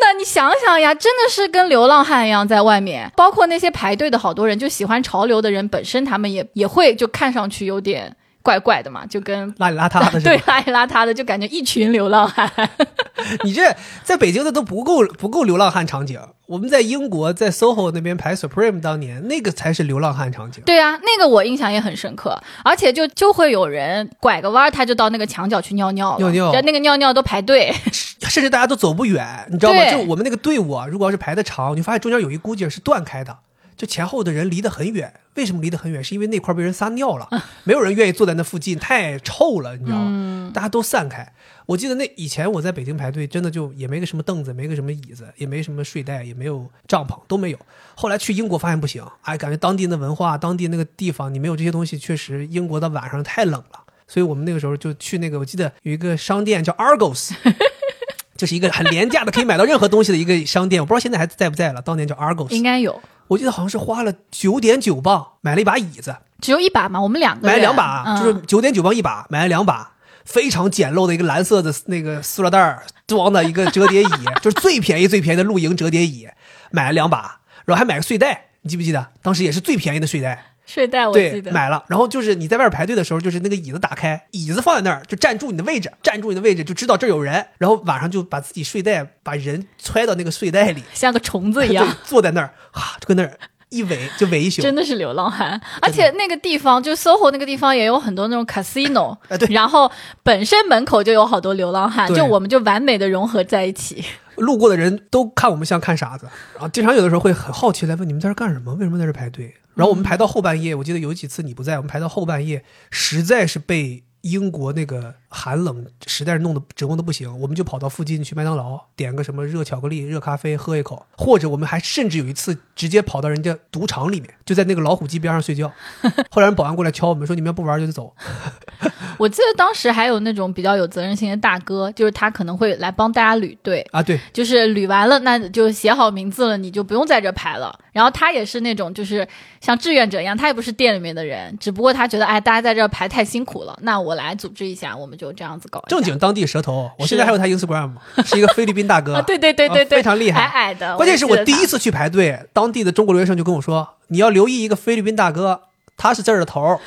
的，你想想呀，真的是跟流浪汉一样在外面。包括那些排队的好多人，就喜欢潮流的人，本身他们也也会就看上去有点。怪怪的嘛，就跟邋里邋遢的，对，邋里邋遢的，就感觉一群流浪汉。你这在北京的都不够不够流浪汉场景。我们在英国在 SOHO 那边排 Supreme 当年那个才是流浪汉场景。对啊，那个我印象也很深刻，而且就就会有人拐个弯，他就到那个墙角去尿尿，尿尿，那个尿尿都排队，甚至大家都走不远，你知道吗？就我们那个队伍啊，如果要是排的长，你发现中间有一股劲是断开的。就前后的人离得很远，为什么离得很远？是因为那块被人撒尿了，没有人愿意坐在那附近，太臭了，你知道吗？大家都散开。我记得那以前我在北京排队，真的就也没个什么凳子，没个什么椅子，也没什么睡袋，也没有帐篷，都没有。后来去英国发现不行，哎，感觉当地的文化，当地那个地方，你没有这些东西，确实英国的晚上太冷了。所以我们那个时候就去那个，我记得有一个商店叫 Argos，就是一个很廉价的可以买到任何东西的一个商店，我不知道现在还在不在了。当年叫 Argos，应该有。我记得好像是花了九点九磅买了一把椅子，只有一把嘛？我们两个买了两把，就是九点九磅一把，买了两把，非常简陋的一个蓝色的那个塑料袋装的一个折叠椅，就是最便宜最便宜的露营折叠椅，买了两把，然后还买个睡袋，你记不记得？当时也是最便宜的睡袋。睡袋我记得买了，然后就是你在外边排队的时候，就是那个椅子打开，椅子放在那儿，就站住你的位置，站住你的位置，就知道这有人。然后晚上就把自己睡袋把人揣到那个睡袋里，像个虫子 一样坐在那儿，哈，就跟那儿一围就围一宿。真的是流浪汉，而且那个地方就 SOHO 那个地方也有很多那种 casino，对，然后本身门口就有好多流浪汉，就我们就完美的融合在一起。路过的人都看我们像看傻子，然后经常有的时候会很好奇来问你们在这干什么？为什么在这排队？然后我们排到后半夜，我记得有几次你不在，我们排到后半夜，实在是被。英国那个寒冷实在是弄得折磨的不行，我们就跑到附近去麦当劳点个什么热巧克力、热咖啡喝一口，或者我们还甚至有一次直接跑到人家赌场里面，就在那个老虎机边上睡觉。后来人保安过来敲我们说：“你们要不玩就得走。”我记得当时还有那种比较有责任心的大哥，就是他可能会来帮大家捋队啊，对，就是捋完了，那就写好名字了，你就不用在这排了。然后他也是那种就是像志愿者一样，他也不是店里面的人，只不过他觉得哎，大家在这排太辛苦了，那我。我来组织一下，我们就这样子搞。正经当地蛇头，我现在还有他 Instagram，是一个菲律宾大哥 啊，，对对对对啊对，非常厉害矮矮的。关键是我第一次，去排队，当地的中国留学生就跟我说：“你要留意一个菲律宾大哥，他是这儿的头。”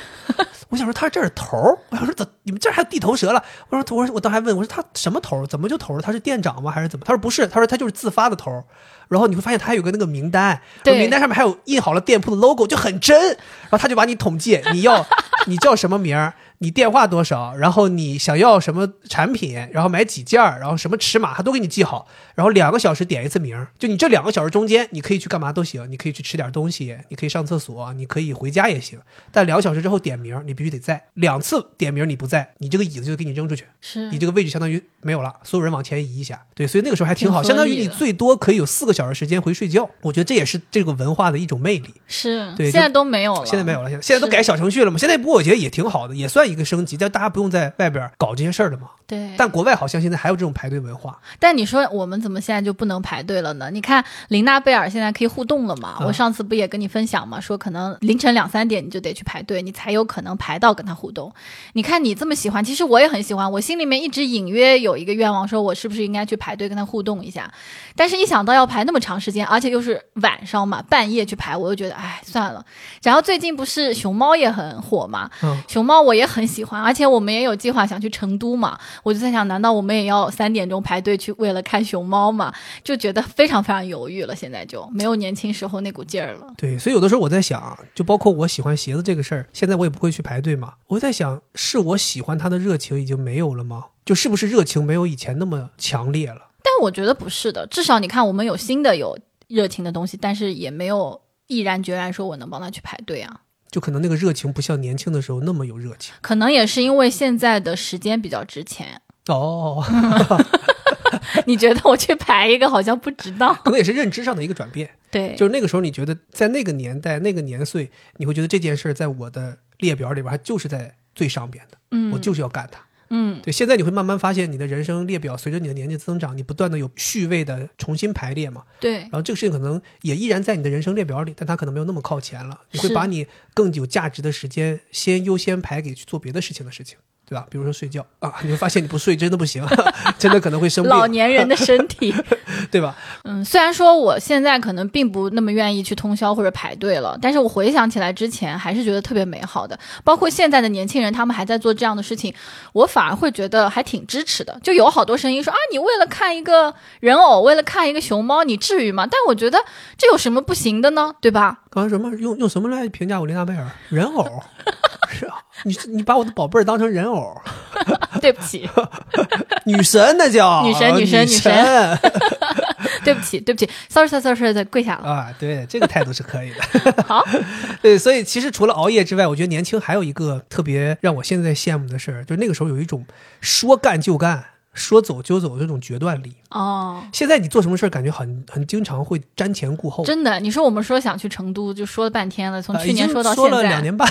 我想说他是这儿的头儿，我想说怎你们这儿还有地头蛇了？我说我说我当时还问我说他什么头儿？怎么就头儿？他是店长吗？还是怎么？他说不是，他说他就是自发的头儿。然后你会发现他还有个那个名单，对名单上面还有印好了店铺的 logo，就很真。然后他就把你统计，你要你叫什么名儿，你电话多少，然后你想要什么产品，然后买几件儿，然后什么尺码，他都给你记好。然后两个小时点一次名儿，就你这两个小时中间，你可以去干嘛都行，你可以去吃点东西，你可以上厕所，你可以回家也行。但两个小时之后点名，你必须得在。两次点名你不在，你这个椅子就给你扔出去，是你这个位置相当于没有了，所有人往前移一下。对，所以那个时候还挺好，挺相当于你最多可以有四个小时时间回睡觉。我觉得这也是这个文化的一种魅力。是，对现在都没有了，现在没有了，现在现在都改小程序了嘛。现在不过我觉得也挺好的，也算一个升级，但大家不用在外边搞这些事儿了嘛。对，但国外好像现在还有这种排队文化，但你说我们怎么现在就不能排队了呢？你看琳娜贝尔现在可以互动了嘛？啊我上次不也跟你分享嘛，说可能凌晨两三点你就得去排队，你才有可能排到跟他互动。你看你这么喜欢，其实我也很喜欢，我心里面一直隐约有一个愿望，说我是不是应该去排队跟他互动一下？但是一想到要排那么长时间，而且又是晚上嘛，半夜去排，我又觉得哎算了。然后最近不是熊猫也很火嘛，嗯，熊猫我也很喜欢，而且我们也有计划想去成都嘛，我就在想，难道我们也要三点钟排队去为了看熊猫嘛？就觉得非常非常犹豫了，现在就没有年轻时候那股劲儿了。对，所以有的时候我在想，就包括我喜欢鞋子这个事儿，现在我也不会去排队嘛。我在想，是我喜欢它的热情已经没有了吗？就是不是热情没有以前那么强烈了？但我觉得不是的，至少你看我们有新的有热情的东西，但是也没有毅然决然说我能帮他去排队啊。就可能那个热情不像年轻的时候那么有热情。可能也是因为现在的时间比较值钱，哦，你觉得我去排一个好像不值当？可能也是认知上的一个转变。对，就是那个时候，你觉得在那个年代、那个年岁，你会觉得这件事儿在我的列表里边，它就是在最上边的，嗯，我就是要干它。嗯，对，现在你会慢慢发现，你的人生列表随着你的年纪增长，你不断的有序位的重新排列嘛。对然，后这个事情可能也依然在你的人生列表里，但它可能没有那么靠前了。你会把你更有价值的时间先优先排给去做别的事情的事情，对吧？比如说睡觉啊，你会发现你不睡真的不行，真的可能会生病，老年人的身体。对吧？嗯，虽然说我现在可能并不那么愿意去通宵或者排队了，但是我回想起来之前还是觉得特别美好的。包括现在的年轻人，他们还在做这样的事情，我反而会觉得还挺支持的。就有好多声音说啊，你为了看一个人偶，为了看一个熊猫，你至于吗？但我觉得这有什么不行的呢？对吧？刚才什么用用什么来评价我琳娜贝尔？人偶，是啊，你你把我的宝贝儿当成人偶，对不起，女神那叫女神女神女女神 对不起，对不起，sorry sorry sorry 跪下了。啊，对，这个态度是可以的。好，对，所以其实除了熬夜之外，我觉得年轻还有一个特别让我现在羡慕的事儿，就是那个时候有一种说干就干、说走就走的这种决断力。哦，现在你做什么事儿，感觉很很经常会瞻前顾后。真的，你说我们说想去成都，就说了半天了，从呃去年说到现在，说了两年半，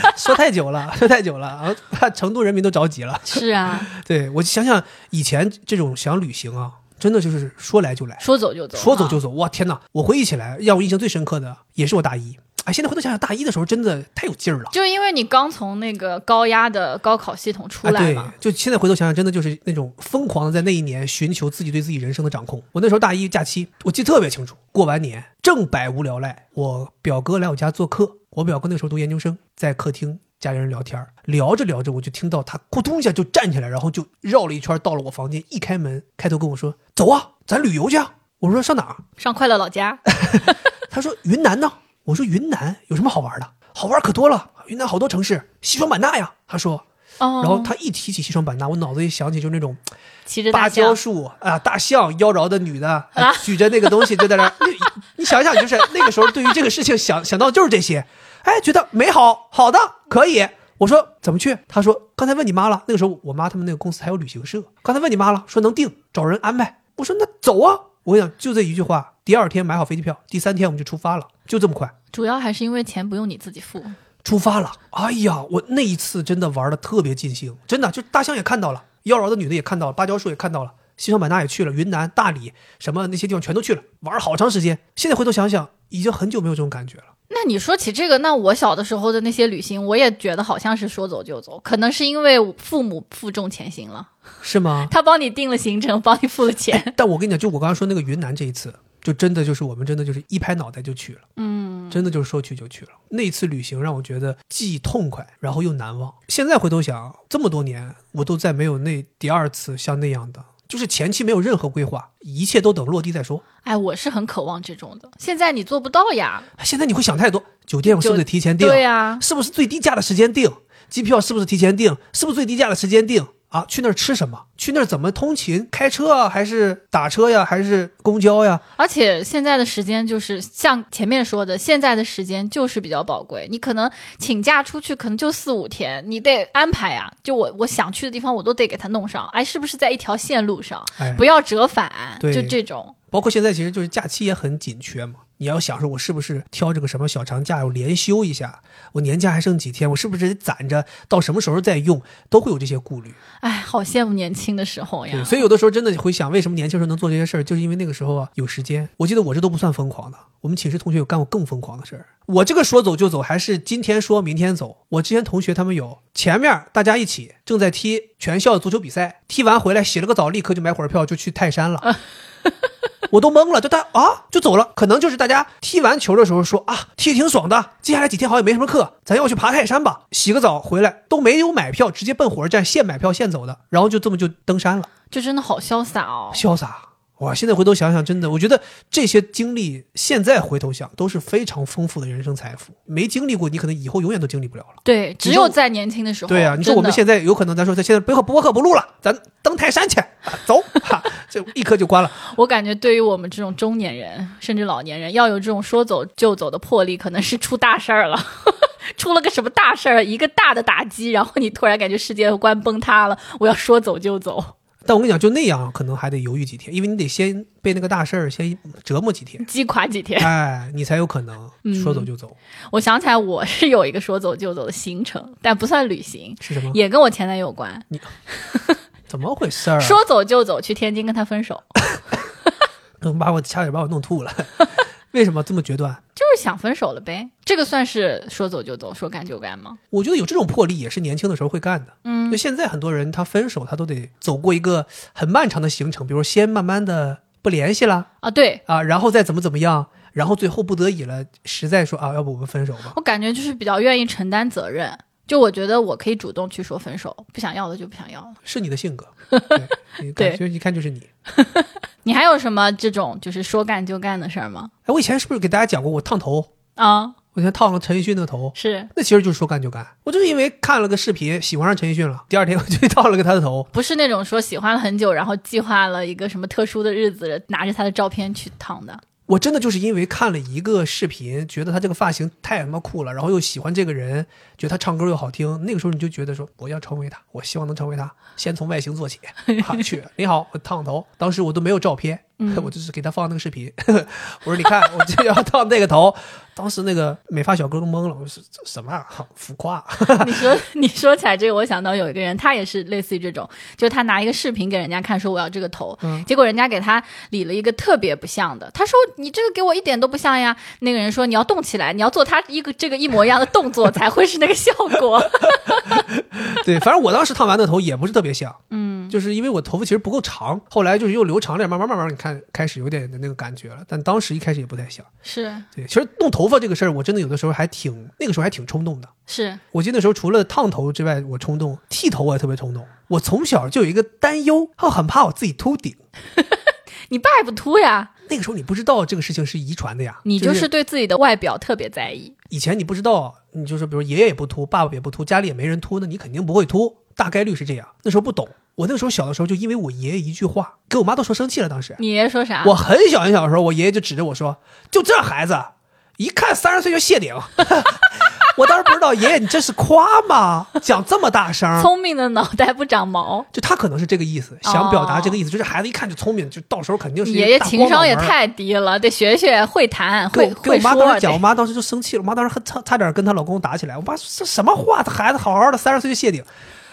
说太久了，说太久了，啊怕成都人民都着急了。是啊，对我想想以前这种想旅行啊，真的就是说来就来，说走就走，啊说走就走。哇天哪！我回忆起来，让我印象最深刻的也是我大一。哎，现在回头想想，大一的时候真的太有劲儿了。就因为你刚从那个高压的高考系统出啊，对来嘛，，就现在回头想想，真的就是那种疯狂的在那一年寻求自己对自己人生的掌控。我那时候大一假期，我记得特别清楚，过完年正百无聊赖，我表哥来我家做客，我表哥那时候读研究生，在客厅家里人聊天儿，聊着聊着，我就听到他咕咚一下就站起来，然后就绕了一圈到了我房间，一开门，开头跟我说：“走啊，咱旅游去啊。”我说：“上哪儿？”上快乐老家，他说云南呢？我说云南有什么好玩的？好玩可多了，云南好多城市，西双版纳呀。他说，哦，然后他一提起西双版纳，我脑子里想起就是那种骑着大芭蕉，树啊，大象妖娆的女的、举着那个东西就在那你想想，就是那个时候对于这个事情想想到就是这些，哎，觉得美好，好的，可以。我说怎么去？他说刚才问你妈了，那个时候我妈他们那个公司还有旅行社，刚才问你妈了，说能定，找人安排。我说那走啊！我跟你讲，就这一句话，第二天买好飞机票，第三天我们就出发了，就这么快。主要还是因为钱不用你自己付，出发了。哎呀，我那一次真的玩的特别尽兴，真的就大象也看到了，妖娆的女的也看到了，芭蕉树也看到了，西双版纳也去了，云南、大理什么那些地方全都去了，玩了好长时间。现在回头想想，已经很久没有这种感觉了。那你说起这个，那我小的时候的那些旅行，我也觉得好像是说走就走，可能是因为父母负重前行了，是吗？他帮你定了行程，帮你付了钱。但我跟你讲，就我刚刚说那个云南这一次，就真的就是我们真的就是一拍脑袋就去了，嗯，真的就是说去就去了。那次旅行让我觉得既痛快，然后又难忘。现在回头想，这么多年我都再没有那第二次像那样的，就是前期没有任何规划，一切都等落地再说。哎，我是很渴望这种的，现在你做不到呀。现在你会想太多，酒店我是不是得提前订？对呀、是不是最低价的时间订？机票是不是提前订？是不是最低价的时间订？啊，去那儿吃什么？去那儿怎么通勤？开车啊，还是打车呀？还是公交呀？而且现在的时间就是像前面说的，现在的时间就是比较宝贵。你可能请假出去，可能就四五天，你得安排呀。就我我想去的地方，我都得给他弄上。哎，是不是在一条线路上？哎，不要折返，对就这种。包括现在其实就是假期也很紧缺嘛。你要想说，我是不是挑这个什么小长假，我连休一下？我年假还剩几天？我是不是得攒着到什么时候再用？都会有这些顾虑。哎，好羡慕年轻的时候，呀。所以有的时候真的会想，为什么年轻时候能做这些事儿，就是因为那个时候啊有时间。我记得我这都不算疯狂的，我们寝室同学有干过更疯狂的事儿。我这个说走就走，还是今天说明天走。我之前同学他们有，前面大家一起正在踢全校的足球比赛，踢完回来洗了个澡，立刻就买火车票就去泰山了。我都懵了，就他啊就走了，可能就是大家踢完球的时候说啊踢挺爽的，接下来几天好像也没什么课，咱要去爬泰山吧。洗个澡回来都没有买票，直接奔火车站现买票现走的，然后就这么就登山了。就真的好潇洒哦。潇洒。哇！现在回头想想，真的，我觉得这些经历，现在回头想都是非常丰富的人生财富。没经历过，你可能以后永远都经历不了了。对，只有在年轻的时候。对啊，你说我们现在有可能，咱说在现在播客播客不录了，咱登泰山去，啊、走，哈，就立刻就关了。我感觉对于我们这种中年人甚至老年人，要有这种说走就走的魄力，可能是出大事儿了。出了个什么大事儿，一个大的打击，然后你突然感觉世界观崩塌了，我要说走就走，但我跟你讲，就那样可能还得犹豫几天，因为你得先被那个大事儿先折磨几天，击垮几天。哎，你才有可能说走就走。我想起来，我是有一个说走就走的行程，但不算旅行，是什么？也跟我前男友有关。怎么回事儿、啊？说走就走，去天津跟他分手，能把我差点把我弄吐了。为什么这么决断？就是想分手了呗。这个算是说走就走，说干就干吗？我觉得有这种魄力也是年轻的时候会干的。嗯就现在很多人他分手，他都得走过一个很漫长的行程，比如先慢慢的不联系了啊，对啊，然后再怎么怎么样，然后最后不得已了，实在说啊，要不我们分手吧。我感觉就是比较愿意承担责任。就我觉得我可以主动去说分手，不想要的就不想要了。是你的性格，对，你对感觉一看就是你。你还有什么这种就是说干就干的事儿吗？哎，我以前是不是给大家讲过我烫头？啊，我以前烫了陈奕迅的头，是那其实就是说干就干。我就是因为看了个视频，喜欢上陈奕迅了，第二天我就去烫了个他的头。不是那种说喜欢了很久，然后计划了一个什么特殊的日子，拿着他的照片去烫的？我真的就是因为看了一个视频，觉得他这个发型太他妈酷了，然后又喜欢这个人，觉得他唱歌又好听，那个时候你就觉得说我要成为他，我希望能成为他，先从外形做起。去，你好，我烫头，当时我都没有照片，我就是给他放那个视频，我说你看，我就要烫那个头，当时那个美发小哥都懵了，我说这什么啊，浮夸。你说你说起来这个，我想到有一个人，他也是类似于这种，就是他拿一个视频给人家看，说我要这个头，嗯结果人家给他理了一个特别不像的，他说你这个给我一点都不像呀。那个人说你要动起来，你要做他一个这个一模一样的动作才会是那个效果。对，反正我当时烫完的头也不是特别像，嗯，就是因为我头发其实不够长，后来就是又留长点，慢慢慢慢你看开始有点的那个感觉了，但当时一开始也不太想。是对，其实弄头发这个事儿，我真的有的时候还挺那个时候还挺冲动的。是，我记得那时候除了烫头之外，我冲动剃头我也特别冲动。我从小就有一个担忧，我很怕我自己秃顶。你爸也不秃呀，那个时候你不知道这个事情是遗传的呀，你就就是对自己的外表特别在意。以前你不知道，你就是比如爷爷也不秃，爸爸也不秃，家里也没人秃，那你肯定不会秃，大概率是这样。那时候不懂，我那时候小的时候就因为我爷爷一句话，给我妈都说生气了。当时你爷爷说啥？我很小很小的时候，我爷爷就指着我说：“就这孩子，一看三十岁就谢顶。”我当时不知道，爷爷你这是夸吗？讲这么大声，聪明的脑袋不长毛。就他可能是这个意思，想表达这个意思，就是孩子一看就聪明，就到时候肯定是爷爷情商也太低了，得学学会谈，会会我给我妈当时讲，我。妈当时就生气了，我妈当时很差差点跟她老公打起来。我妈说这什么话？这孩子好好的，三十岁就谢顶。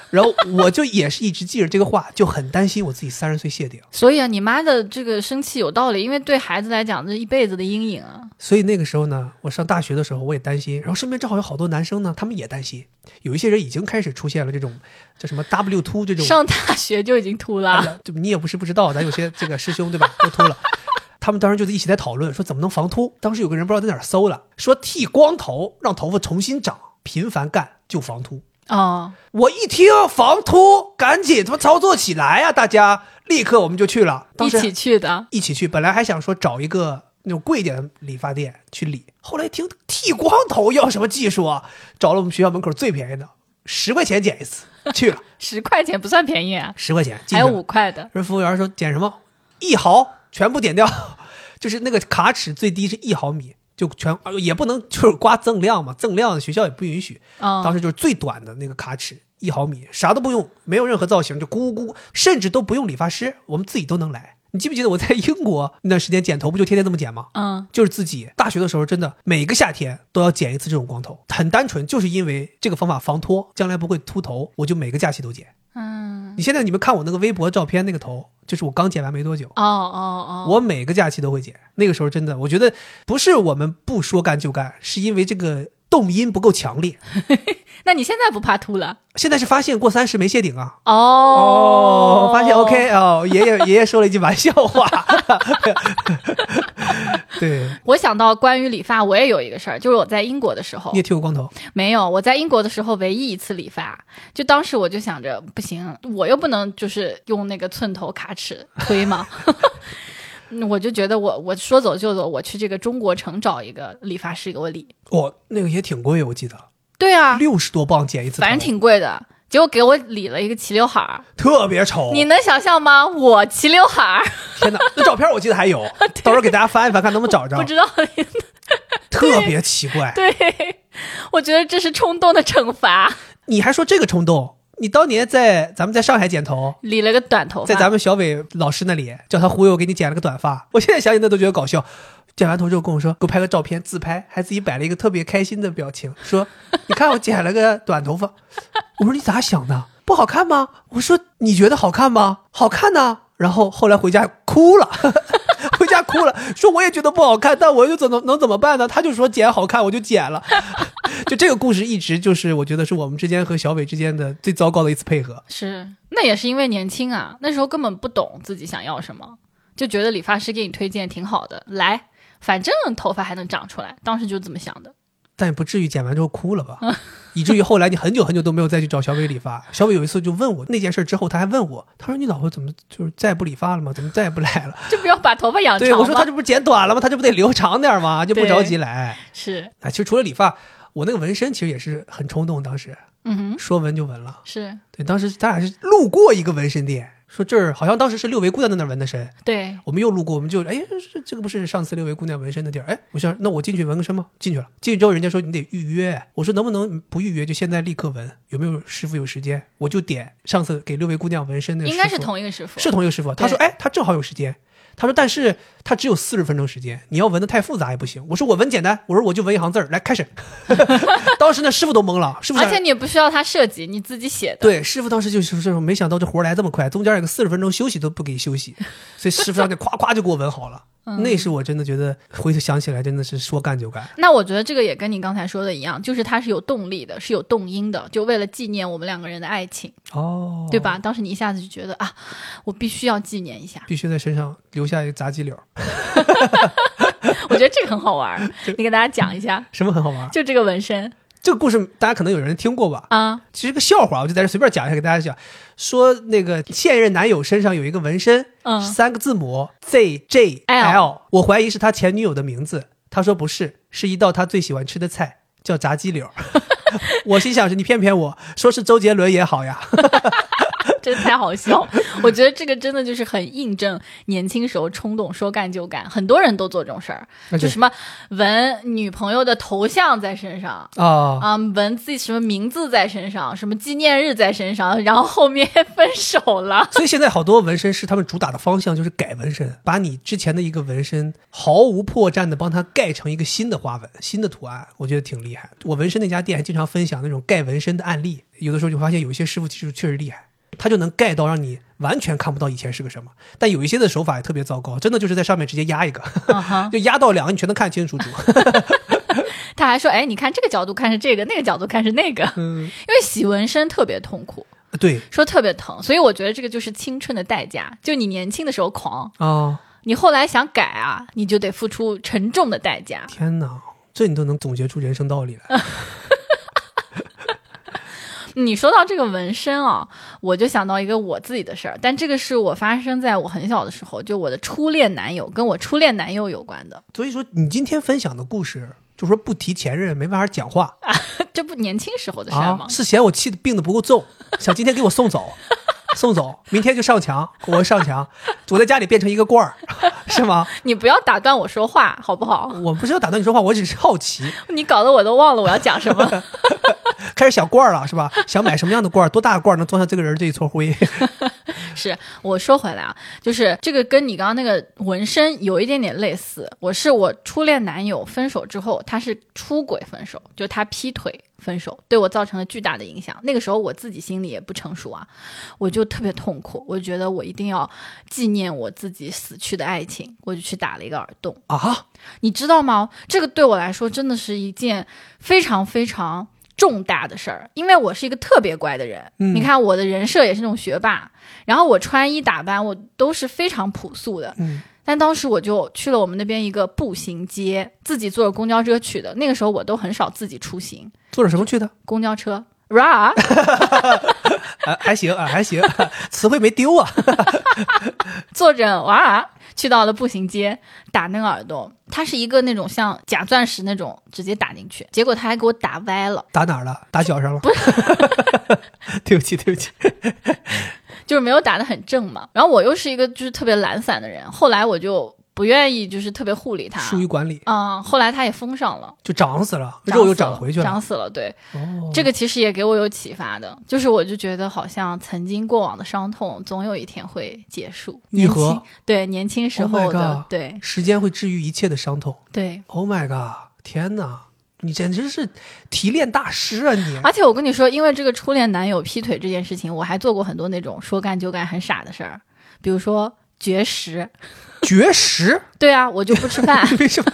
然后我就也是一直记着这个话，就很担心我自己三十岁谢顶。所以啊，你妈的这个生气有道理，因为对孩子来讲，这一辈子的阴影啊。所以那个时候呢，我上大学的时候我也担心，然后身边正好有好多男生呢，他们也担心，有一些人已经开始出现了这种叫什么 W 秃这种。上大学就已经秃了，就你也不是不知道，咱有些这个师兄对吧，都秃了。他们当时就一起在讨论，说怎么能防秃。当时有个人不知道在哪儿搜了，说剃光头让头发重新长，频繁干就防秃。哦，我一听防秃，赶紧他妈操作起来呀！大家立刻我们就去了，一起去的，一起去。本来还想说找一个那种贵一点的理发店去理，后来一听剃光头要什么技术啊？找了我们学校门口最便宜的，十块钱剪一次，去了。十块钱不算便宜啊，十块钱还有五块的。人服务员说剪什么？一毫全部剪掉，就是那个卡尺最低是一毫米。就全也不能 就是刮锃亮嘛，锃亮学校也不允许。当时就是最短的那个卡尺一毫米，啥都不用，没有任何造型，就咕咕，甚至都不用理发师，我们自己都能来。你记不记得我在英国那段时间剪头不就天天这么剪吗？嗯，就是自己大学的时候真的每个夏天都要剪一次这种光头，很单纯，就是因为这个方法防脱，将来不会秃头，我就每个假期都剪。嗯，你现在你们看我那个微博照片，那个头就是我刚剪完没多久。哦哦哦，我每个假期都会剪。那个时候真的，我觉得不是我们不说干就干，是因为这个动因不够强烈。那你现在不怕秃了？现在是发现过三十没谢顶啊。哦，发现 OK 哦，爷爷 爷爷说了一句玩笑话。对，我想到关于理发，我也有一个事儿，就是我在英国的时候，你也剃过光头？没有，我在英国的时候唯一一次理发，就当时我就想着，不行，我又不能就是用那个寸头卡尺推嘛，我就觉得我我说走就走，我去这个中国城找一个理发师给我理。哦，那个也挺贵，我记得。对啊，六十多磅剪一次，反正挺贵的。结果给我理了一个齐刘海儿，特别丑。你能想象吗？我齐刘海儿，天哪！那照片我记得还有，到时候给大家翻一翻，看能不能找着。不知道，特别奇怪。对，我觉得这是冲动的惩罚。你还说这个冲动？你当年在咱们在上海剪头，理了个短头发，在咱们小伟老师那里叫他忽悠给你剪了个短发。我现在想起那都觉得搞笑。剪完头之后跟我说，给我拍个照片自拍，还自己摆了一个特别开心的表情，说：“你看我剪了个短头发。”我说：“你咋想的？不好看吗？”我说：“你觉得好看吗？好看呢。”然后后来回家哭了，回家哭了，说我也觉得不好看，但我又怎么能怎么办呢？他就说剪好看，我就剪了。就这个故事一直就是我觉得是我们之间和小伟之间的最糟糕的一次配合。是，那也是因为年轻啊，那时候根本不懂自己想要什么，就觉得理发师给你推荐挺好的，来。反正头发还能长出来，当时就这么想的，但也不至于剪完之后哭了吧？以至于后来你很久很久都没有再去找小伟理发。小伟有一次就问我那件事之后，他还问我，他说：“你老婆怎么就是再也不理发了吗？怎么再也不来了？就不要把头发养长。”对，我说他这不是剪短了吗？他这不得留长点吗？就不着急来。是啊，其实除了理发，我那个纹身其实也是很冲动，当时嗯哼，说纹就纹了。是对，当时咱俩是路过一个纹身店。说这儿好像当时是六维姑娘在那纹的身，对，我们又路过，我们就哎，这个不是上次六维姑娘纹身的地儿？哎，我想那我进去纹个身吗？进去了，进去之后人家说你得预约，我说能不能不预约就现在立刻纹？有没有师傅有时间？我就点上次给六维姑娘纹身的，应该是同一个师傅，是同一个师傅。他说哎，他正好有时间。他说：“但是他只有四十分钟时间，你要纹的太复杂也不行。”我说：“我纹简单。”我说：“我就纹一行字儿，来开始。”当时那师傅都懵了，师傅而且你也不需要他设计，你自己写的。对，师傅当时就是说：“没想到这活来这么快，中间有个四十分钟休息都不给休息，所以师傅上去 夸夸就给我纹好了。”那是我真的觉得回头想起来真的是说干就干。那我觉得这个也跟你刚才说的一样，就是它是有动力的，是有动因的，就为了纪念我们两个人的爱情哦，对吧？当时你一下子就觉得啊，我必须要纪念一下，必须在身上留下一个杂鸡柳。我觉得这个很好玩，你给大家讲一下什么很好玩？就这个纹身，这个故事大家可能有人听过吧？啊，其实个笑话，我就在这随便讲一下给大家讲。说那个现任男友身上有一个纹身，嗯，三个字母 Z J L，我怀疑是他前女友的名字。他说不是，是一道他最喜欢吃的菜，叫炸鸡柳。我心想是你骗骗我？说是周杰伦也好呀。真的太好笑。我觉得这个真的就是很印证年轻时候冲动，说干就干，很多人都做这种事儿，就什么纹女朋友的头像在身上。啊，啊，纹自己什么名字在身上，什么纪念日在身上，然后后面分手了。所以现在好多纹身师他们主打的方向就是改纹身，把你之前的一个纹身毫无破绽的帮它盖成一个新的花纹、新的图案，我觉得挺厉害。我纹身那家店还经常分享那种盖纹身的案例，有的时候就发现有一些师傅其实确实厉害，他就能盖到让你完全看不到以前是个什么。但有一些的手法也特别糟糕，真的就是在上面直接压一个，就压到两个你全能看清楚楚。他还说：“哎，你看这个角度看是这个，那个角度看是那个。嗯，因为洗纹身特别痛苦，对说特别疼，所以我觉得这个就是青春的代价。就你年轻的时候狂，啊，你后来想改啊，你就得付出沉重的代价。天哪，这你都能总结出人生道理来。你说到这个纹身啊，我就想到一个我自己的事儿，但这个是我发生在我很小的时候，就我的初恋男友跟我初恋男友有关的。所以说，你今天分享的故事，就说不提前任没办法讲话 这不年轻时候的事儿吗？，啊是嫌我气的病的不够重，想今天给我送走，送走，明天就上墙，我上墙，我在家里变成一个罐儿，是吗？你不要打断我说话，好不好？我不是要打断你说话，我只是好奇，你搞得我都忘了我要讲什么。开始想罐儿了，是吧？想买什么样的罐儿，多大的罐儿能装下这个人这一撮灰？是我说回来啊，就是这个跟你刚刚那个纹身有一点点类似。我是我初恋男友分手之后，他是出轨分手，就他劈腿分手，对我造成了巨大的影响。那个时候我自己心里也不成熟啊，我就特别痛苦，我觉得我一定要纪念我自己死去的爱情，我就去打了一个耳洞。啊，你知道吗？这个对我来说真的是一件非常非常重大的事儿，因为我是一个特别乖的人。嗯你看我的人设也是那种学霸，然后我穿衣打扮我都是非常朴素的。嗯，但当时我就去了我们那边一个步行街，自己坐着公交车去的。那个时候我都很少自己出行，坐着什么去的？公交车。ra，啊，还行啊，还行，词汇没丢啊。坐着哇去到了步行街打那个耳洞，它是一个那种像假钻石那种，直接打进去，结果他还给我打歪了。打哪儿了？打脚上了？对不起，对不起。就是没有打得很正嘛。然后我又是一个就是特别懒散的人，后来我就不愿意就是特别护理它。疏于管理，嗯，后来它也封上了，就长死了，肉又长回去了。长死了。对，哦，这个其实也给我有启发的，就是我就觉得好像曾经过往的伤痛，总有一天会结束。愈合对年轻时 Oh 候的 God 对时间会治愈一切的伤痛。对。Oh my god！天哪，你简直是提炼大师啊你！而且我跟你说，因为这个初恋男友劈腿这件事情，我还做过很多那种说干就干很傻的事儿，比如说绝食。绝食？对啊，我就不吃饭，为什么？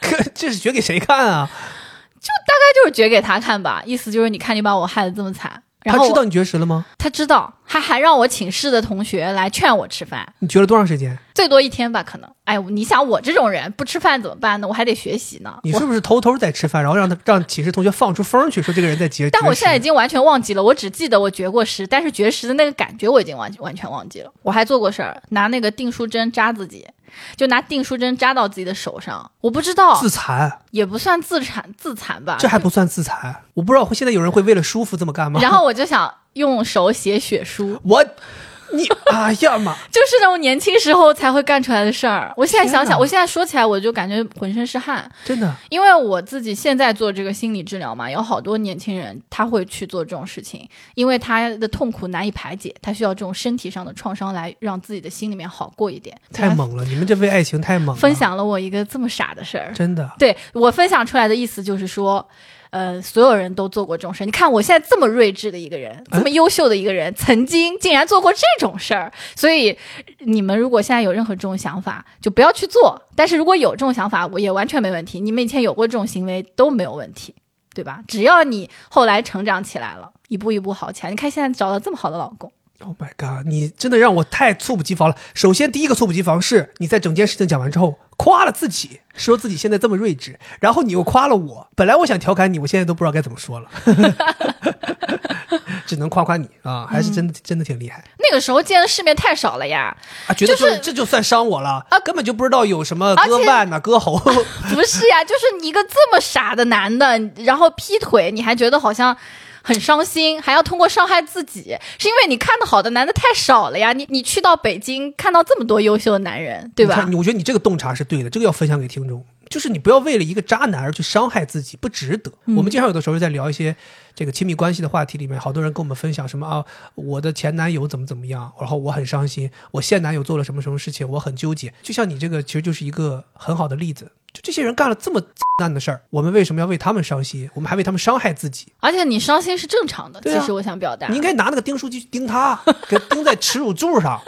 可这是绝给谁看啊？就大概就是绝给他看吧，意思就是你看你把我害得这么惨，然后他知道你绝食了吗？他知道，他还让我寝室的同学来劝我吃饭，你绝了多长时间？最多一天吧，可能。哎，你想我这种人不吃饭怎么办呢？我还得学习呢。你是不是偷偷在吃饭，然后让他让寝室同学放出风去，说这个人在绝？但我现在已经完全忘记了，我只记得我绝过食，但是绝食的那个感觉我已经完完全忘记了。我还做过事儿，拿那个订书针扎自己，就拿订书针扎到自己的手上。我不知道，自残，也不算自残自残吧。这还不算自残。我不知道会现在有人会为了舒服这么干吗？然后我就想用手写血书，我，你，哎呀妈！就是那种年轻时候才会干出来的事儿。我现在想想，我现在说起来我就感觉浑身是汗，真的，因为我自己现在做这个心理治疗嘛，有好多年轻人他会去做这种事情，因为他的痛苦难以排解，他需要这种身体上的创伤来让自己的心里面好过一点。太猛了！你们这为爱情太猛了。分，享了我一个这么傻的事儿。真的，对我分享出来的意思就是说，呃，所有人都做过这种事儿。你看我现在这么睿智的一个人，这么优秀的一个人，曾经竟然做过这种事儿。所以你们如果现在有任何这种想法，就不要去做。但是如果有这种想法，我也完全没问题。你们以前有过这种行为都没有问题，对吧？只要你后来成长起来了，一步一步好起来。你看现在找到这么好的老公，Oh my god！你真的让我太猝不及防了。首先，第一个猝不及防是你在整件事情讲完之后夸了自己，说自己现在这么睿智，然后你又夸了我。本来我想调侃你，我现在都不知道该怎么说了，只能夸夸你啊，还是真的、真的挺厉害那个时候见的世面太少了呀。啊！觉得就是这就算伤我了啊，根本就不知道有什么割腕呐、割喉。不是呀，就是你一个这么傻的男的，然后劈腿，你还觉得好像很伤心，还要通过伤害自己，是因为你看的好的男的太少了呀。你你去到北京看到这么多优秀的男人，对吧你？我觉得你这个洞察是对的，这个要分享给听众。就是你不要为了一个渣男而去伤害自己，不值得。嗯我们经常有的时候在聊一些这个亲密关系的话题里面，好多人跟我们分享什么啊，我的前男友怎么怎么样，然后我很伤心，我现男友做了什么什么事情，我很纠结。就像你这个，其实就是一个很好的例子。就这些人干了这么烂的事儿，我们为什么要为他们伤心？我们还为他们伤害自己？而且你伤心是正常的，其实我想表达，你应该拿那个钉书机去钉他，给钉在耻辱柱上，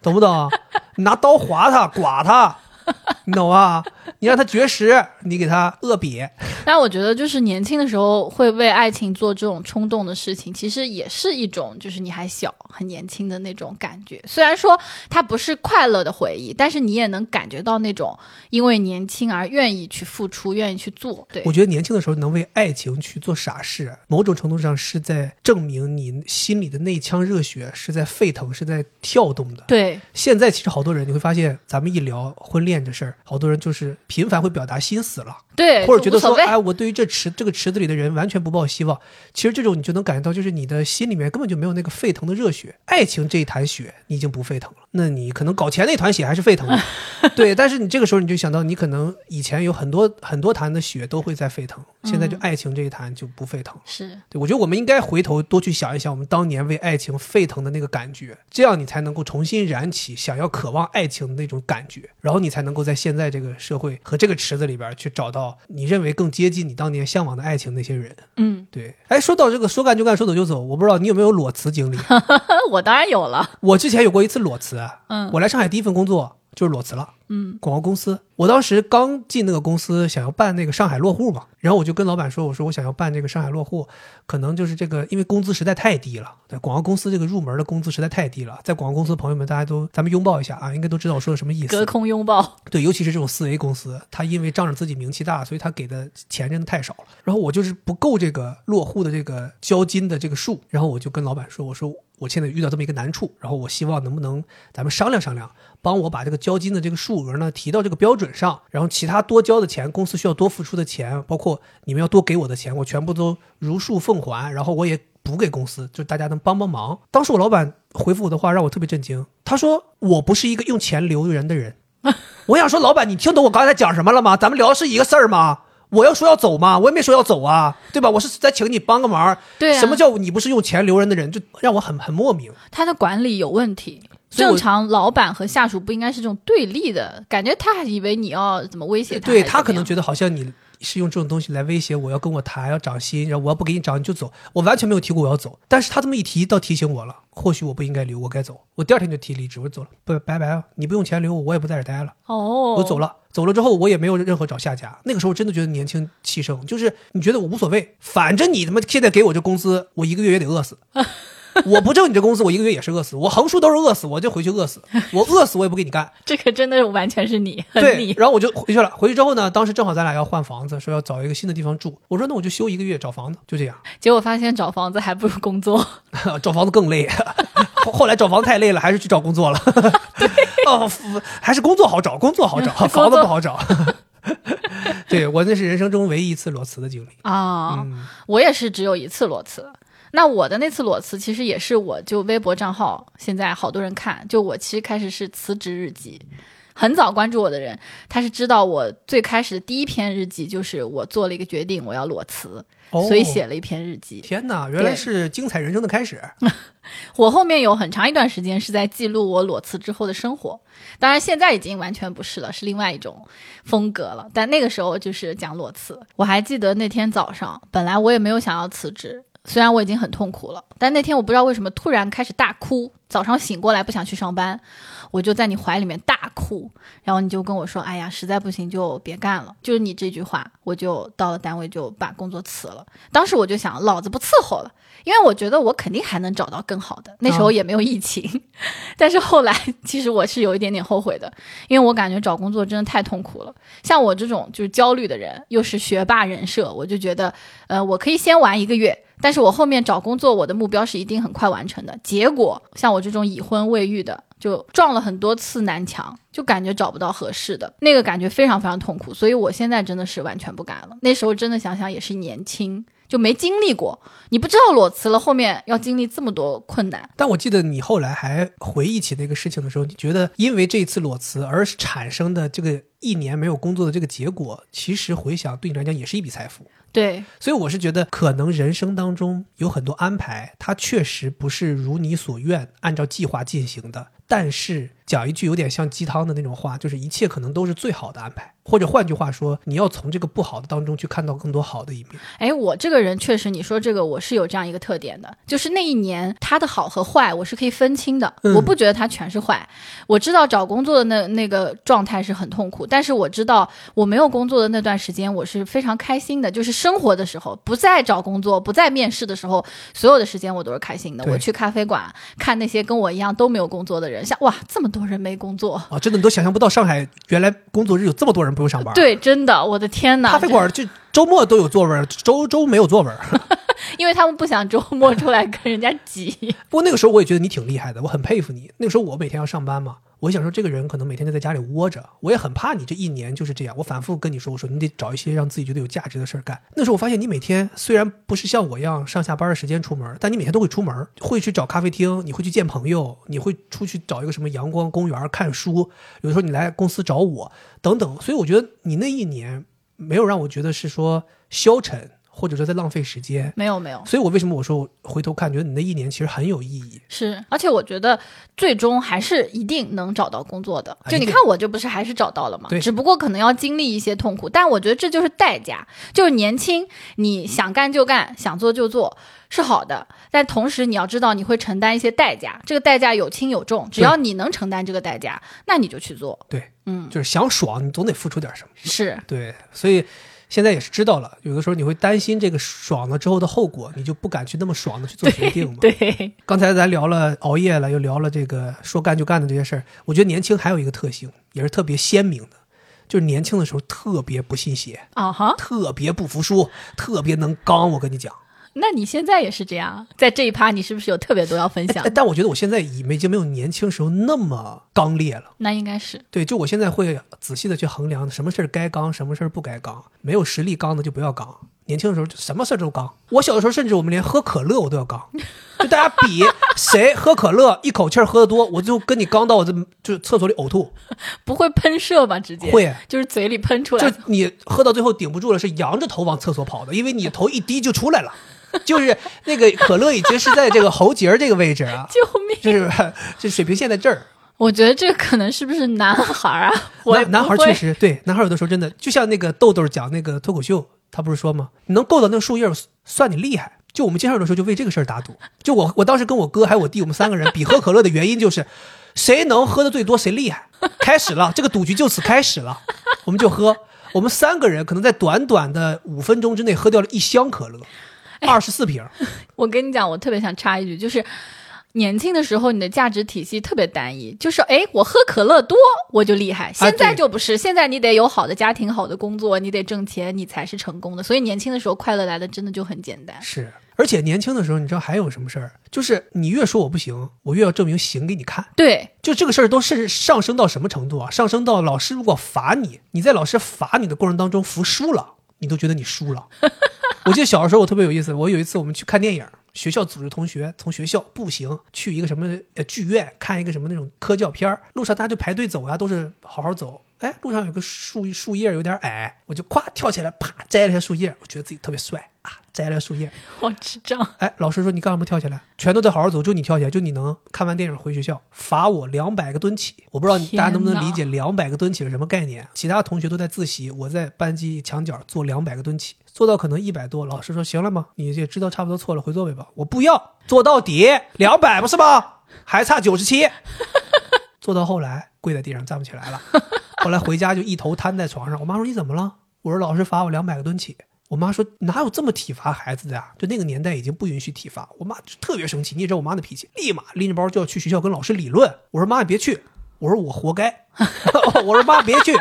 懂不懂？你拿刀划他，剐他，你懂啊？你让他绝食，你给他饿瘪，但我觉得，就是年轻的时候会为爱情做这种冲动的事情，其实也是一种，就是你还小、很年轻的那种感觉。虽然说它不是快乐的回忆，但是你也能感觉到那种因为年轻而愿意去付出、愿意去做。对我，觉得年轻的时候能为爱情去做傻事，某种程度上是在证明你心里的那腔热血是在沸腾，是在跳动的。对，现在其实好多人，你会发现，咱们一聊婚恋这事儿，好多人就是频繁会表达心死了。对，或者觉得说。哎，我对于这池这个池子里的人完全不抱希望。其实这种你就能感觉到，就是你的心里面根本就没有那个沸腾的热血。爱情这一潭血，你已经不沸腾了。那你可能搞钱那团血还是沸腾的，对。但是你这个时候你就想到，你可能以前有很多很多潭的血都会在沸腾，现在就爱情这一潭就不沸腾了。是，对，我觉得我们应该回头多去想一想，我们当年为爱情沸腾的那个感觉，这样你才能够重新燃起想要渴望爱情的那种感觉，然后你才能够在现在这个社会和这个池子里边去找到你认为更接近你当年向往的爱情那些人。嗯，对，哎，说到这个说干就干，说走就走，我不知道你有没有裸辞经历？我当然有了。我之前有过一次裸辞，嗯我来上海第一份工作就是裸辞了。嗯，广告公司，我当时刚进那个公司，想要办那个上海落户嘛，然后我就跟老板说，我说我想要办这个上海落户，可能就是这个，因为工资实在太低了，对，广告公司这个入门的工资实在太低了，在广告公司的朋友们，大家都咱们拥抱一下啊，应该都知道我说的什么意思隔。空拥抱，对，尤其是这种四 A 公司，他因为仗着自己名气大，所以他给的钱真的太少了。然后我就是不够这个落户的这个交金的这个数，然后我就跟老板说，我说我现在遇到这么一个难处，然后我希望能不能咱们商量商量，帮我把这个交金的这个数额呢提到这个标准上，然后其他多交的钱，公司需要多付出的钱，包括你们要多给我的钱，我全部都如数奉还，然后我也补给公司，就大家能帮帮忙。当时我老板回复我的话让我特别震惊，他说我不是一个用钱留人的人。我想说，老板，你听懂我刚才讲什么了吗？咱们聊的是一个事儿吗？我要说要走吗？我也没说要走啊，对吧？我是在请你帮个忙。对啊什么叫你不是用钱留人的人？就让我很很莫名。他的管理有问题。正常老板和下属不应该是这种对立的感觉，他还以为你要怎么威胁他，对他可能觉觉得好像你是用这种东西来威胁我，要跟我谈，要涨薪，然后我要不给你涨你就走。我完全没有提过我要走，但是他这么一提，倒提醒我了，或许我不应该留，我该走。我第二天就提离职，我走了，不拜拜啊！你不用钱留我，我也不在这待了。哦，我走了，走了之后我也没有任何找下家。那个时候真的觉得年轻气盛，就是你觉得我无所谓，反正你他妈现在给我这工资，我一个月也得饿死。我不挣你这工资，我一个月也是饿死。我横竖都是饿死，我就回去饿死。我饿死我也不给你干。这个真的完全是你，很对，你。然后我就回去了。回去之后呢，当时正好咱俩要换房子，说要找一个新的地方住。我说那我就休一个月找房子，就这样。结果发现找房子还不如工作。找房子更累，后后来找房子太累了，还是去找工作了。对 哦，还是工作好找，工作好找，房子不好找。对我那是人生中唯一一次裸辞的经历。啊、嗯我也是只有一次裸辞。那我的那次裸辞，其实也是我就微博账号，现在好多人看。就我其实开始是辞职日记，很早关注我的人，他是知道我最开始的第一篇日记就是我做了一个决定，我要裸辞，哦所以写了一篇日记。天哪，原来是精彩人生的开始。我后面有很长一段时间是在记录我裸辞之后的生活，当然现在已经完全不是了，是另外一种风格了。但那个时候就是讲裸辞。我还记得那天早上，本来我也没有想要辞职，虽然我已经很痛苦了，但那天我不知道为什么突然开始大哭。早上醒过来不想去上班，我就在你怀里面大哭，然后你就跟我说：“哎呀，实在不行就别干了。”就是你这句话，我就到了单位就把工作辞了。当时我就想，老子不伺候了。因为我觉得我肯定还能找到更好的，那时候也没有疫情，但是后来 其实我是有一点点后悔的，因为我感觉找工作真的太痛苦了。像我这种就是焦虑的人，又是学霸人设，我就觉得，呃，我可以先玩一个月，但是我后面找工作，我的目标是一定很快完成的。结果像我这种已婚未育的，就撞了很多次南墙，就感觉找不到合适的，那个感觉非常非常痛苦，所以我现在真的是完全不敢了。那时候真的想想也是年轻。就没经历过，你不知道裸辞了后面要经历这么多困难。但我记得你后来还回忆起那个事情的时候，你觉得因为这一次裸辞而产生的这个一年没有工作的这个结果，其实回想对你来讲也是一笔财富。对，所以我是觉得，可能人生当中有很多安排，它确实不是如你所愿，按照计划进行的。但是讲一句有点像鸡汤的那种话，就是一切可能都是最好的安排，或者换句话说，你要从这个不好的当中去看到更多好的一面。哎，我这个人确实，你说这个我是有这样一个特点的，就是那一年他的好和坏我是可以分清的，嗯我不觉得他全是坏。我知道找工作的那那个状态是很痛苦，但是我知道我没有工作的那段时间，我是非常开心的，就是生活的时候，不在找工作、不在面试的时候，所有的时间我都是开心的。我去咖啡馆看那些跟我一样都没有工作的人，像哇，这么多人没工作。啊，真的你都想象不到，上海原来工作日有这么多人不用上班。，对，真的，我的天哪！咖啡馆就周末都有座位，周周没有座位儿。因为他们不想周末出来跟人家挤。不过那个时候我也觉得你挺厉害的，我很佩服你。那个时候我每天要上班嘛，我想说这个人可能每天都在家里窝着，我也很怕你这一年就是这样。我反复跟你说，我说你得找一些让自己觉得有价值的事儿干。那时候我发现你每天虽然不是像我一样上下班的时间出门，但你每天都会出门，会去找咖啡厅，你会去见朋友，你会出去找一个什么阳光公园看书，有的时候你来公司找我等等。所以我觉得你那一年没有让我觉得是说消沉，或者说在浪费时间。没有没有，所以我为什么我说我回头看，觉得你那一年其实很有意义。是，而且我觉得最终还是一定能找到工作的。就你看，我这不是还是找到了吗？对只不过可能要经历一些痛苦，但我觉得这就是代价。就是年轻，你想干就干，想做就做是好的，但同时你要知道你会承担一些代价，这个代价有轻有重，只要你能承担这个代价，那你就去做。对，嗯，就是想爽，你总得付出点什么。是对，所以现在也是知道了，有的时候你会担心这个爽了之后的后果，你就不敢去那么爽的去做决定嘛。对，刚才咱聊了熬夜了，又聊了这个说干就干的这些事儿，我觉得年轻还有一个特性，也是特别鲜明的，就是年轻的时候特别不信邪，啊哈，特别不服输，特别能刚。我跟你讲，那你现在也是这样，在这一趴你是不是有特别多要分享哎？但我觉得我现在已已经没有年轻时候那么刚烈了。那应该是对，就我现在会仔细的去衡量什么事儿该刚，什么事儿不该刚。没有实力刚的就不要刚。年轻的时候就什么事儿都刚。我小的时候甚至我们连喝可乐我都要刚，就大家比谁喝可乐一口气儿喝的多，我就跟你刚到我这就厕所里呕吐。不会喷射吧？直接会，就是嘴里喷出来就。你喝到最后顶不住了，是仰着头往厕所跑的，因为你头一低就出来了。就是那个可乐已经是在这个喉结这个位置啊，救命！就是这水平线在这儿。我觉得这可能是不是男孩儿啊？我男男孩确实对，男孩有的时候真的就像那个豆豆讲那个脱口秀，他不是说吗？你能够到那个树叶，算你厉害。就我们经常有的时候就为这个事儿打赌。就我我当时跟我哥还有我弟，我们三个人比喝可乐的原因就是，谁能喝的最多谁厉害。开始了，这个赌局就此开始了，我们就喝。我们三个人可能在短短的五分钟之内喝掉了一箱可乐，二十四瓶。我跟你讲，我特别想插一句，就是年轻的时候你的价值体系特别单一，就是哎，我喝可乐多我就厉害。现在就不是，现在你得有好的家庭、好的工作，你得挣钱，你才是成功的。所以年轻的时候快乐来的真的就很简单。是，而且年轻的时候，你知道还有什么事儿？就是你越说我不行，我越要证明行给你看。对，就这个事儿都是上升到什么程度啊？上升到老师如果罚你，你在老师罚你的过程当中服输了，你都觉得你输了。我记得小的时候我特别有意思，我有一次我们去看电影，学校组织同学从学校步行去一个什么呃剧院看一个什么那种科教片儿路上大家就排队走呀，都是好好走。哎，路上有个树树叶有点矮，我就咵跳起来，啪摘了一下树叶，我觉得自己特别帅，摘了树叶。好智障。哎，老师说你干什么跳起来？全都得好好走，就你跳起来，就你能看完电影回学校，罚我两百个蹲起。我不知道大家能不能理解两百个蹲起是什么概念？其他同学都在自习，我在班级墙角做两百个蹲起，做到可能一百多，老师说行了吗？你也知道差不多错了，回座位吧。我不要，做到底，两百不是吗？还差九十七。做到后来跪在地上站不起来了，后来回家就一头瘫在床上。我妈说你怎么了？我说老师罚我两百个蹲起。我妈说哪有这么体罚孩子的呀？就那个年代已经不允许体罚。我妈就特别生气，你也知道我妈的脾气，立马拎着包就要去学校跟老师理论。我说妈你别去，我说我活该。我说妈别去，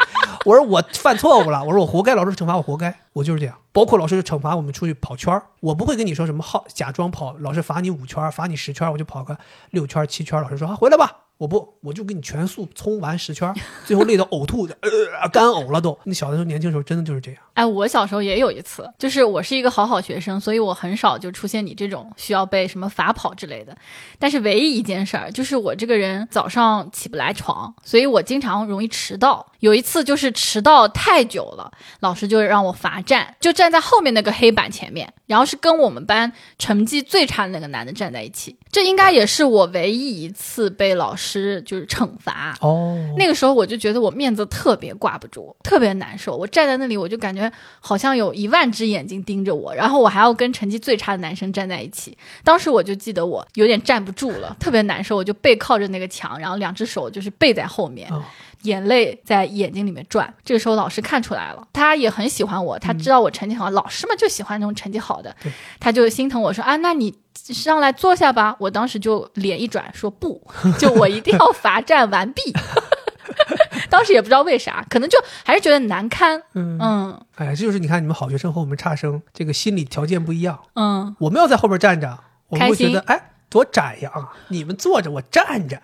我说我犯错误了，我说我活该，老师惩罚我活该，我就是这样。包括老师惩罚我们出去跑圈儿我不会跟你说什么好假装跑，老师罚你五圈，罚你十圈，我就跑个六圈七圈。老师说啊回来吧，我不，我就给你全速冲完十圈，最后累到呕吐的，呃，干呕了都。你小的时候年轻时候真的就是这样。哎，我小时候也有一次，就是我是一个好好学生，所以我很少就出现你这种需要被什么罚跑之类的。但是唯一一件事儿，就是我这个人早上起不来床，所以我经常容易迟到。有一次就是迟到太久了，老师就让我罚站，就站在后面那个黑板前面，然后是跟我们班成绩最差的那个男的站在一起。这应该也是我唯一一次被老师就是惩罚。哦，那个时候我就觉得我面子特别挂不住，特别难受。我站在那里，我就感觉好像有一万只眼睛盯着我，然后我还要跟成绩最差的男生站在一起。当时我就记得我有点站不住了，特别难受，我就背靠着那个墙，然后两只手就是背在后面，哦眼泪在眼睛里面转。这个时候老师看出来了，他也很喜欢我，他知道我成绩好，老师们就喜欢那种成绩好的，他就心疼我说啊，那你上来坐下吧。我当时就脸一转说不，就我一定要罚站完毕。当时也不知道为啥，可能就还是觉得难堪。嗯嗯哎，这就是你看你们好学生和我们差生这个心理条件不一样。嗯，我们要在后边站着，我们会觉得哎多窄呀啊！你们坐着，我站着。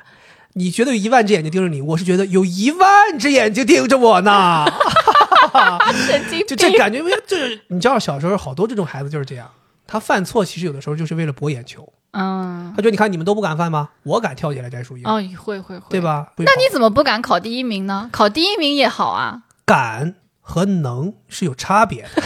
你觉得有一万只眼睛盯着你，我是觉得有一万只眼睛盯着我呢。神经就这。感觉，就是你知道，小时候好多这种孩子就是这样，他犯错其实有的时候就是为了博眼球。嗯，他觉得你看你们都不敢犯吗？我敢跳起来摘树叶，哦，会会会，对？吧？那你怎么不敢考第一名呢？考第一名也好啊。敢和能是有差别的。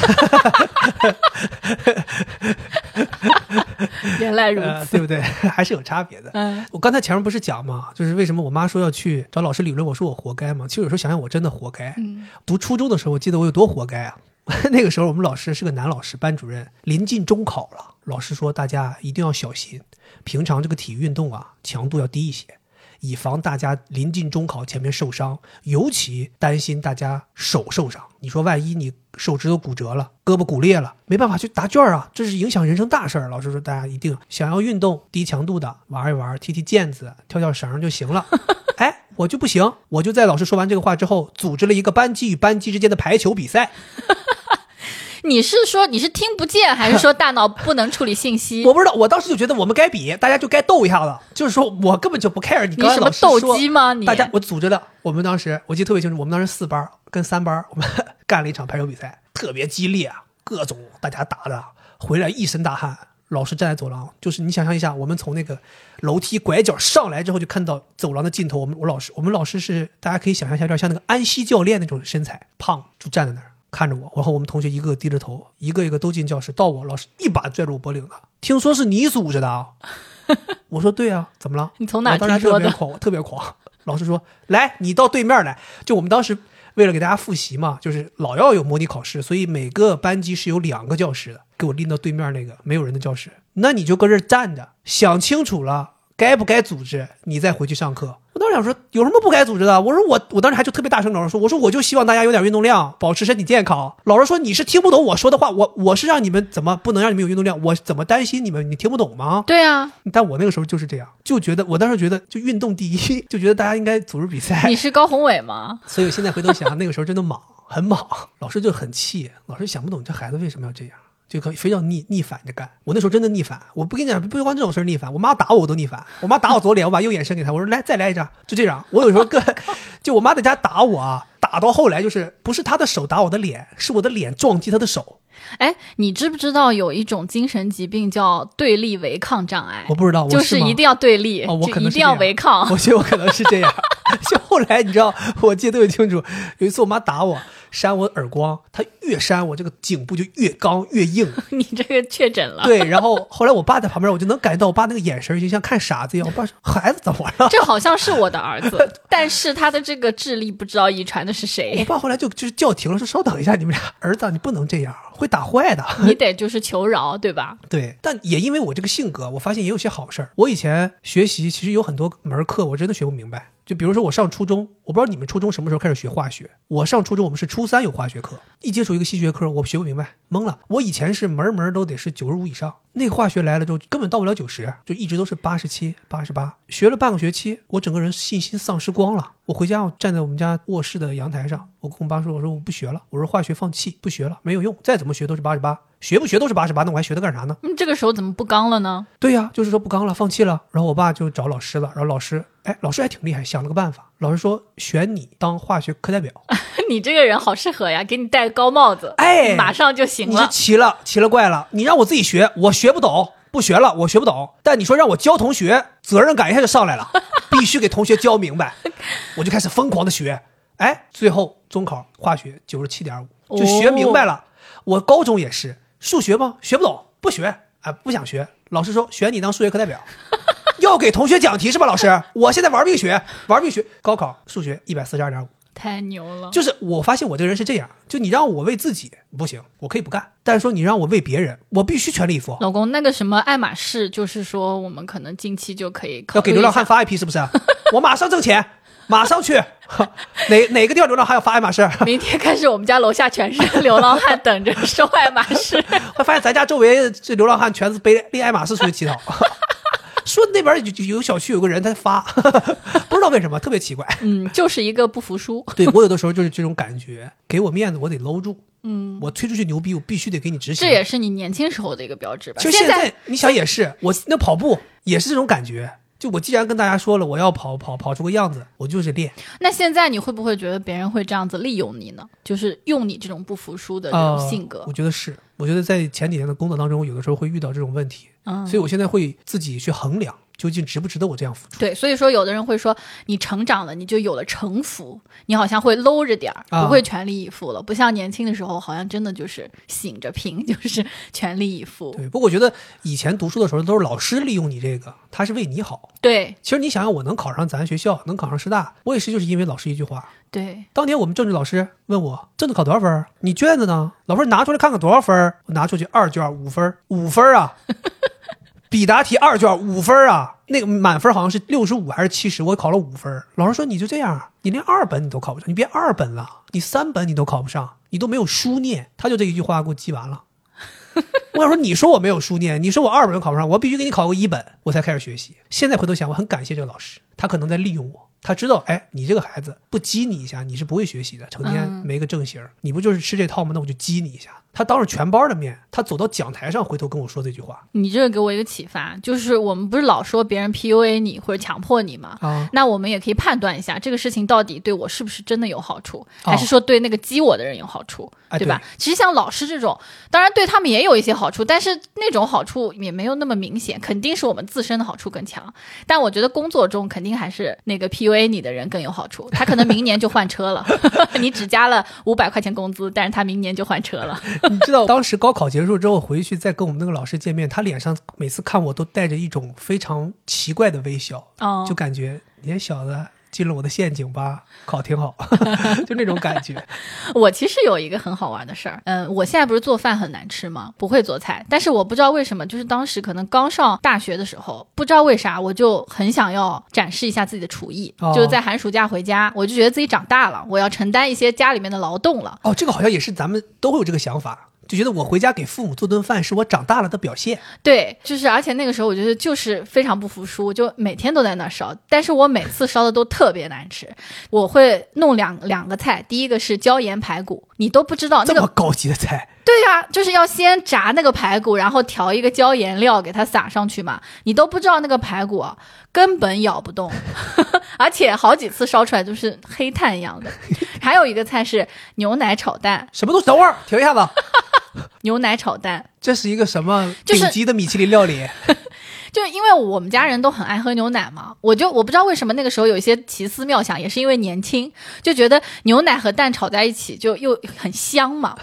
原来如呃，此。对不对？还是有差别的。嗯我刚才前面不是讲嘛，就是为什么我妈说要去找老师理论，我说我活该嘛。其实有时候想想，我真的活该。嗯读初中的时候，我记得我有多活该啊！那个时候我们老师是个男老师，班主任，临近中考了，老师说大家一定要小心，平常这个体育运动啊强度要低一些，以防大家临近中考前面受伤，尤其担心大家手受伤。你说万一你手指头骨折了，胳膊骨裂了，没办法去答卷啊，这是影响人生大事儿。老师说大家一定想要运动低强度的玩一玩，踢踢毽子，跳跳绳就行了。哎，我就不行，我就在老师说完这个话之后，组织了一个班级与班级之间的排球比赛。你是说你是听不见，还是说大脑不能处理信息？我不知道，我当时就觉得我们该比，大家就该斗一下子。就是说我根本就不 care 你你刚才什么斗鸡吗？你大家我组织的，我们当时我记得特别清楚，我们当时四班跟三班我们干了一场排球比赛，特别激烈啊，各种大家打的，回来一身大汗。老师站在走廊，就是你想象一下，我们从那个楼梯拐角上来之后，就看到走廊的尽头。我们我老师，我们老师是大家可以想象一下，有点像那个安西教练那种身材，胖，就站在那儿看着我。然后我们同学一个个低着头，一个一个都进教室，到我老师一把拽住我脖领子，听说是你组织的啊？我说对啊，怎么了？你从哪听说的？特别狂，特别狂。老师说：“来，你到对面来。”就我们当时为了给大家复习嘛，就是老要有模拟考试，所以每个班级是有两个教室的，给我拎到对面那个没有人的教室。那你就搁这儿站着，想清楚了该不该组织，你再回去上课。我当时想说，有什么不该组织的？我说我，我当时还就特别大声跟老师说，我说我就希望大家有点运动量，保持身体健康。老师说你是听不懂我说的话，我我是让你们怎么不能让你们有运动量？我怎么担心你们？你听不懂吗？对啊，但我那个时候就是这样，就觉得我当时觉得就运动第一，就觉得大家应该组织比赛你。是高宏伟吗？所以我现在回头想，那个时候真的莽，很莽。老师就很气，老师想不懂这孩子为什么要这样，就可以非要逆逆反着干。我那时候真的逆反，我不跟你讲，不光这种事儿逆反，我妈打我我都逆反。我妈打我左脸，我把右眼伸给她，我说来再来一张，就这样。我有时候跟 就我妈在家打我啊，打到后来就是不是她的手打我的脸，是我的脸撞击她的手。哎，你知不知道有一种精神疾病叫对立违抗障碍？我不知道，就是一定要对立，哦，我可能一定要违抗。我觉得我可能是这样。就后来你知道，我记得特别清楚，有一次我妈打我，扇我耳光，他越扇我这个颈部就越刚越硬。你这个确诊了，对，然后后来我爸在旁边，我就能感觉到我爸那个眼神就像看傻子一样。我爸说：“ 孩子怎么了这好像是我的儿子，但是他的这个智力不知道遗传的是谁？”我，爸后来就就是叫停了，说：“稍等一下，你们俩儿子啊，你不能这样，会打坏的。”你得就是求饶，对吧？对，但也因为我这个性格，我发现也有些好事儿。我以前学习其实有很多门课，我真的学不明白。就比如说我上初中，我不知道你们初中什么时候开始学化学。我上初中，我们是初三有化学课，一接触一个新学科，我学不明白，懵了。我以前是门门都得是九十五以上，那个化学来了之后根本到不了九十，就一直都是八十七、八十八。学了半个学期，我整个人信心丧失光了。我回家，我站在我们家卧室的阳台上，我跟我爸说：“我说我不学了，我说化学放弃，不学了，没有用，再怎么学都是八十八，学不学都是八十八，那我还学它干啥呢？”嗯，这个时候怎么不刚了呢？对呀、就是说不刚了，放弃了。然后我爸就找老师了，然后老师，哎，老师还挺厉害，想了个办法。老师说选你当化学课代表，你这个人好适合呀，给你戴个高帽子，哎马上就行了。奇了奇了怪了。你让我自己学，我学不懂，不学了，我学不懂。但你说让我教同学，责任感一下就上来了，必须给同学教明白，我就开始疯狂的学。哎，最后中考化学九十七点五，就学明白了。我高中也是数学吗？学不懂，不学，哎，不想学。老师说选你当数学课代表，要给同学讲题是吧？老师，我现在玩命学，玩命学。高考数学一百四十二点五，太牛了！就是我发现我这个人是这样，就你让我为自己不行，我可以不干，但是说你让我为别人，我必须全力以赴。老公，那个什么爱马仕，就是说我们可能近期就可以要给流浪汉发一批是不是？我马上挣钱，马上去。哪哪个地方流浪汉要发爱马仕？明天开始，我们家楼下全是流浪汉等着收爱马仕。会发现咱家周围这流浪汉全是背拎爱马仕出去乞讨。说那边有有小区有个人他发，不知道为什么特别奇怪。嗯，就是一个不服输。对我有的时候就是这种感觉，给我面子我得搂住。嗯，我推出去牛逼，我必须得给你执行。这也是你年轻时候的一个标志吧？就现在在你想也是，我那跑步也是这种感觉。就我既然跟大家说了我要跑跑跑出个样子，我就是练。那现在你会不会觉得别人会这样子利用你呢？就是用你这种不服输的这种呃性格我。觉得是。我觉得在前几年的工作当中，有的时候会遇到这种问题，嗯，所以我现在会自己去衡量，究竟值不值得我这样付出。对，所以说有的人会说，你成长了，你就有了城府，你好像会搂着点不会全力以赴了，不像年轻的时候，好像真的就是醒着拼，就是全力以赴。对，不过我觉得以前读书的时候都是老师利用你这个，他是为你好。对其实你想想，我能考上咱学校，能考上师大，我也是就是因为老师一句话。对，当年我们政治老师问我政治考多少分？你卷子呢？老师拿出来看看多少分？我拿出去二卷五分，五分啊！笔答题二卷五分儿啊！那个满分好像是六十五还是七十，我考了五分儿。老师说你就这样，你连二本你都考不上，你别二本了，你三本你都考不上，你都没有书念。他就这一句话给我记完了。我想说，你说我没有书念，你说我二本都考不上，我必须给你考个一本，我才开始学习。现在回头想，我很感谢这个老师，他可能在利用我。他知道，哎，你这个孩子不激你一下，你是不会学习的，成天嗯没个正形儿。你不就是吃这套吗？那我就激你一下。他当着全班的面，他走到讲台上，回头跟我说这句话你这个给我一个启发，就是我们不是老说别人 PUA 你或者强迫你吗？啊，那我们也可以判断一下，这个事情到底对我是不是真的有好处，哦还是说对那个激我的人有好处，哎对吧？其实像老师这种，当然对他们也有一些好处，但是那种好处也没有那么明显，肯定是我们自身的好处更强。但我觉得工作中肯定还是那个 PUA 你的人更有好处，他可能明年就换车了，你只加了五百块钱工资，但是他明年就换车了。你知道当时高考结束之后回去再跟我们那个老师见面，他脸上每次看我都带着一种非常奇怪的微笑，哦就感觉你这小子进了我的陷阱吧，考挺好，就那种感觉。我其实有一个很好玩的事儿，嗯，我现在不是做饭很难吃吗？不会做菜，但是我不知道为什么，就是当时可能刚上大学的时候，不知道为啥，我就很想要展示一下自己的厨艺，哦就是在寒暑假回家，我就觉得自己长大了，我要承担一些家里面的劳动了。哦，这个好像也是咱们都会有这个想法，就觉得我回家给父母做顿饭是我长大了的表现。对，就是而且那个时候我觉得就是非常不服输，就每天都在那烧，但是我每次烧的都特别难吃。我会弄两两个菜，第一个是椒盐排骨，你都不知道那么高级的菜，对呀、就是要先炸那个排骨，然后调一个椒盐料给它撒上去嘛。你都不知道那个排骨啊，根本咬不动，而且好几次烧出来都是黑炭一样的。还有一个菜是牛奶炒蛋，什么东西？等会儿停一下子，牛奶炒蛋，这是一个什么顶级的米其林料理？就 就因为我们家人都很爱喝牛奶嘛，我就我不知道为什么那个时候有一些奇思妙想，也是因为年轻，就觉得牛奶和蛋炒在一起就又很香嘛。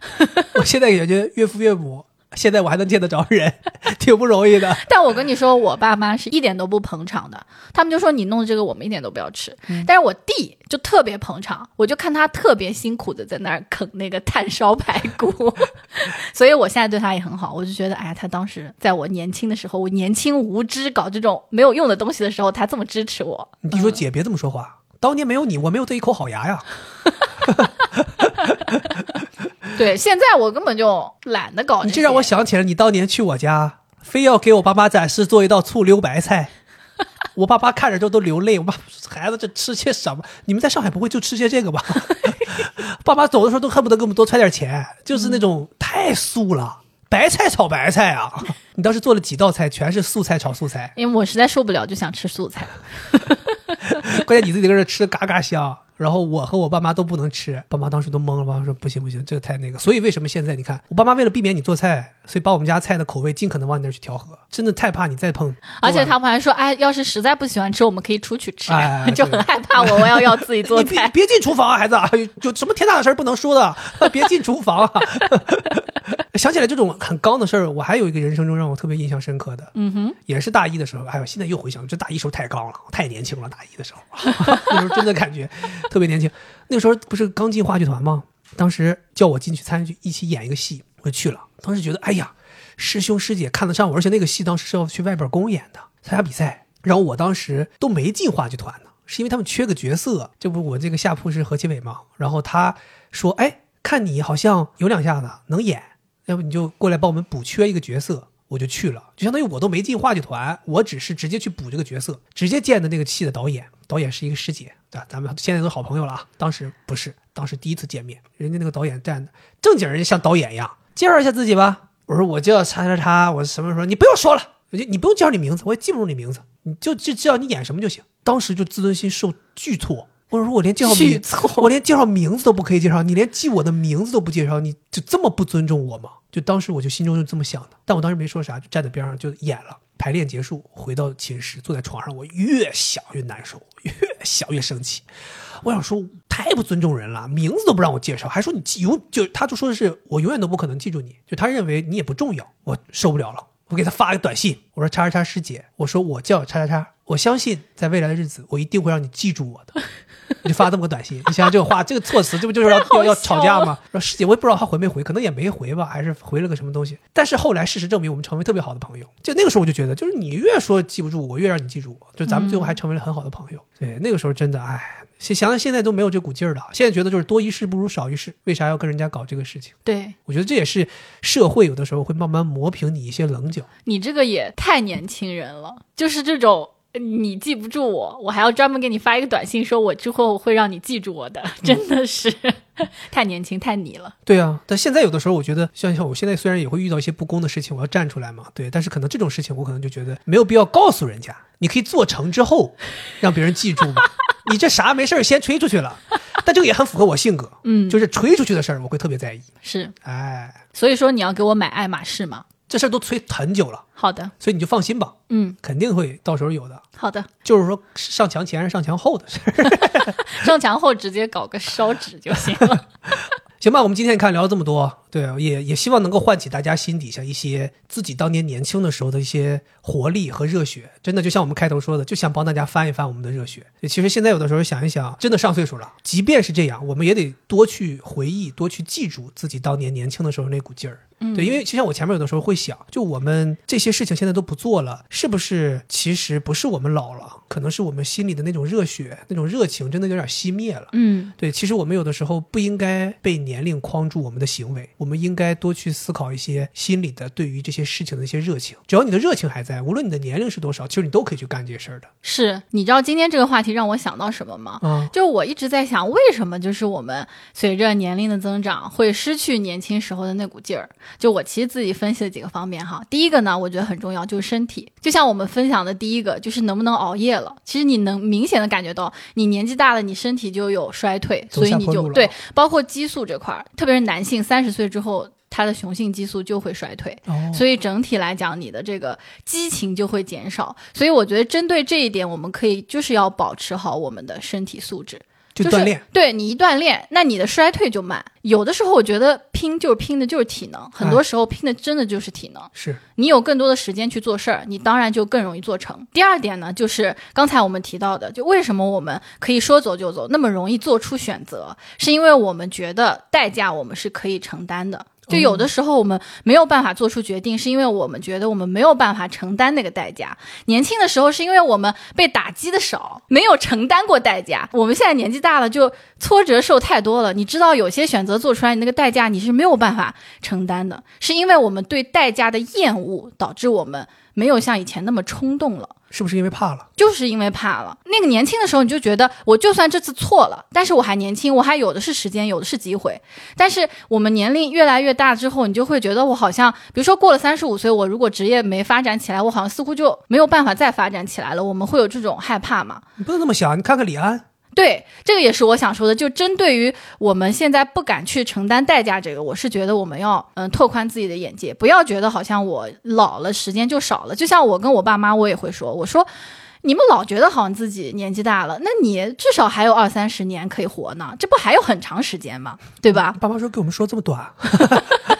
我现在也觉得岳父岳母，现在我还能见得着人，挺不容易的。但我跟你说，我爸妈是一点都不捧场的，他们就说你弄的这个我们一点都不要吃。但是我弟就特别捧场，我就看他特别辛苦的在那儿啃那个炭烧排骨，所以我现在对他也很好。我就觉得，哎呀，他当时在我年轻的时候，我年轻无知搞这种没有用的东西的时候，他这么支持我。你弟说姐别这么说话，当年没有你，我没有这一口好牙呀。对，现在我根本就懒得搞。你这让我想起了你当年去我家，非要给我爸妈展示做一道醋溜白菜，我爸妈看着就都流泪。我爸孩子这吃些什么？你们在上海不会就吃些这个吧？爸妈走的时候都恨不得给我们多揣点钱，就是那种太素了。白菜炒白菜啊！你当时做了几道菜，全是素菜炒素菜，因为我实在受不了，就想吃素菜。关键你自己搁这吃的嘎嘎香。然后我和我爸妈都不能吃，爸妈当时都懵了，爸妈说不行不行，这个太那个。所以为什么现在你看，我爸妈为了避免你做菜，所以把我们家菜的口味尽可能往你那儿去调和，真的太怕你再碰。而且他们还说，哎，要是实在不喜欢吃，我们可以出去吃，哎 就很害怕我，我要要自己做你别菜。别进厨房啊，孩子啊，有什么天大的事儿不能说的，别进厨房啊。想起来这种很刚的事儿，我还有一个人生中让我特别印象深刻的，嗯哼，也是大一的时候。哎呦，现在又回想，这大一时候太刚了，太年轻了。大一的时候，那时候真的感觉特别年轻。那时候不是刚进话剧团吗？当时叫我进去参与一起演一个戏，我就去了。当时觉得，哎呀，师兄师姐看得上我，而且那个戏当时是要去外边公演的，参加比赛。然后我当时都没进话剧团呢，是因为他们缺个角色。这不，我这个下铺是何其伟嘛。然后他说，哎，看你好像有两下子能演，要不你就过来帮我们补缺一个角色。我就去了，就相当于我都没进话剧团，我只是直接去补这个角色，直接见的那个戏的导演，导演是一个师姐，对吧，咱们现在都好朋友了啊。当时不是，当时第一次见面，人家那个导演站的正经人家像导演一样，介绍一下自己吧。我说我叫叉叉叉，我什么时候？你不用说了，你你不用介绍你名字，我也记不住你名字，你就就知道你演什么就行。当时就自尊心受巨挫。我说我连介绍名，我连介绍名字都不可以介绍，你连记我的名字都不介绍，你就这么不尊重我吗？就当时我就心中就这么想的，但我当时没说啥，就站在边上就演了。排练结束，回到寝室，坐在床上，我越想越难受，越想越生气。我想说，太不尊重人了，名字都不让我介绍，还说你记永就他就说的是我永远都不可能记住你，就他认为你也不重要，我受不了了。我给他发个短信，我说叉叉叉师姐，我说我叫叉叉叉，我相信在未来的日子，我一定会让你记住我的。我就发这么个短信，你想想这个话，这个措辞，这不就是要 要要吵架吗？说师姐，我也不知道他回没回，可能也没回吧，还是回了个什么东西。但是后来事实证明，我们成为特别好的朋友。就那个时候我就觉得，就是你越说记不住我，越让你记住我，就咱们最后还成为了很好的朋友。对，那个时候真的，哎，想想现在都没有这股劲儿了。现在觉得就是多一事不如少一事，为啥要跟人家搞这个事情？对我觉得这也是社会有的时候会慢慢磨平你一些棱角。你这个也太年轻人了，就是这种。你记不住我，我还要专门给你发一个短信，说我之后会让你记住我的，真的是 太年轻太你了。对啊，但现在有的时候，我觉得像像我现在虽然也会遇到一些不公的事情，我要站出来嘛，对，但是可能这种事情我可能就觉得没有必要告诉人家，你可以做成之后让别人记住嘛。你这啥没事儿先吹出去了，但这个也很符合我性格，嗯，就是吹出去的事儿我会特别在意。是，哎，所以说你要给我买爱马仕吗？这事儿都催很久了，好的，所以你就放心吧，嗯，肯定会到时候有的。好的，就是说上墙前还是上墙后的事儿，上墙后直接搞个烧纸就行了。行吧，我们今天看聊了这么多，对，也也希望能够唤起大家心底下一些自己当年年轻的时候的一些活力和热血。真的，就像我们开头说的，就想帮大家翻一翻我们的热血。其实现在有的时候想一想，真的上岁数了，即便是这样，我们也得多去回忆，多去记住自己当年年轻的时候那股劲儿。嗯，对，因为就像我前面有的时候会想，就我们这些事情现在都不做了，是不是其实不是我们老了，可能是我们心里的那种热血、那种热情真的有点熄灭了。嗯，对，其实我们有的时候不应该被年龄框住我们的行为，我们应该多去思考一些心里的对于这些事情的一些热情。只要你的热情还在，无论你的年龄是多少，其实你都可以去干这些事儿的。是，你知道今天这个话题让我想到什么吗？嗯，就我一直在想，为什么就是我们随着年龄的增长会失去年轻时候的那股劲儿？就我其实自己分析了几个方面哈。第一个呢，我觉得很重要，就是身体。就像我们分享的第一个，就是能不能熬夜了。其实你能明显的感觉到，你年纪大了，你身体就有衰退，所以你就对，包括激素这块儿，特别是男性三十岁之后，他的雄性激素就会衰退。哦，所以整体来讲，你的这个激情就会减少。所以我觉得针对这一点，我们可以就是要保持好我们的身体素质，就是锻炼。对你一锻炼，那你的衰退就慢。有的时候我觉得拼就是拼的就是体能，很多时候拼的真的就是体能。是，你有更多的时间去做事儿，你当然就更容易做成。第二点呢，就是刚才我们提到的，就为什么我们可以说走就走，那么容易做出选择，是因为我们觉得代价我们是可以承担的。就有的时候我们没有办法做出决定，是因为我们觉得我们没有办法承担那个代价。年轻的时候是因为我们被打击的少，没有承担过代价。我们现在年纪大了，就挫折受太多了。你知道，有些选择做出来，你那个代价你是没有办法承担的，是因为我们对代价的厌恶导致我们没有像以前那么冲动了。是不是因为怕了？就是因为怕了。那个年轻的时候，你就觉得我就算这次错了，但是我还年轻，我还有的是时间，有的是机会。但是我们年龄越来越大之后，你就会觉得我好像，比如说过了三十五岁，我如果职业没发展起来，我好像似乎就没有办法再发展起来了。我们会有这种害怕吗？你不能那么想，你看看李安。对，这个也是我想说的。就针对于我们现在不敢去承担代价，这个我是觉得我们要嗯拓宽自己的眼界，不要觉得好像我老了时间就少了。就像我跟我爸妈，我也会说，我说你们老觉得好像自己年纪大了，那你至少还有二三十年可以活呢，这不还有很长时间吗？对吧？爸妈说给我们说这么短。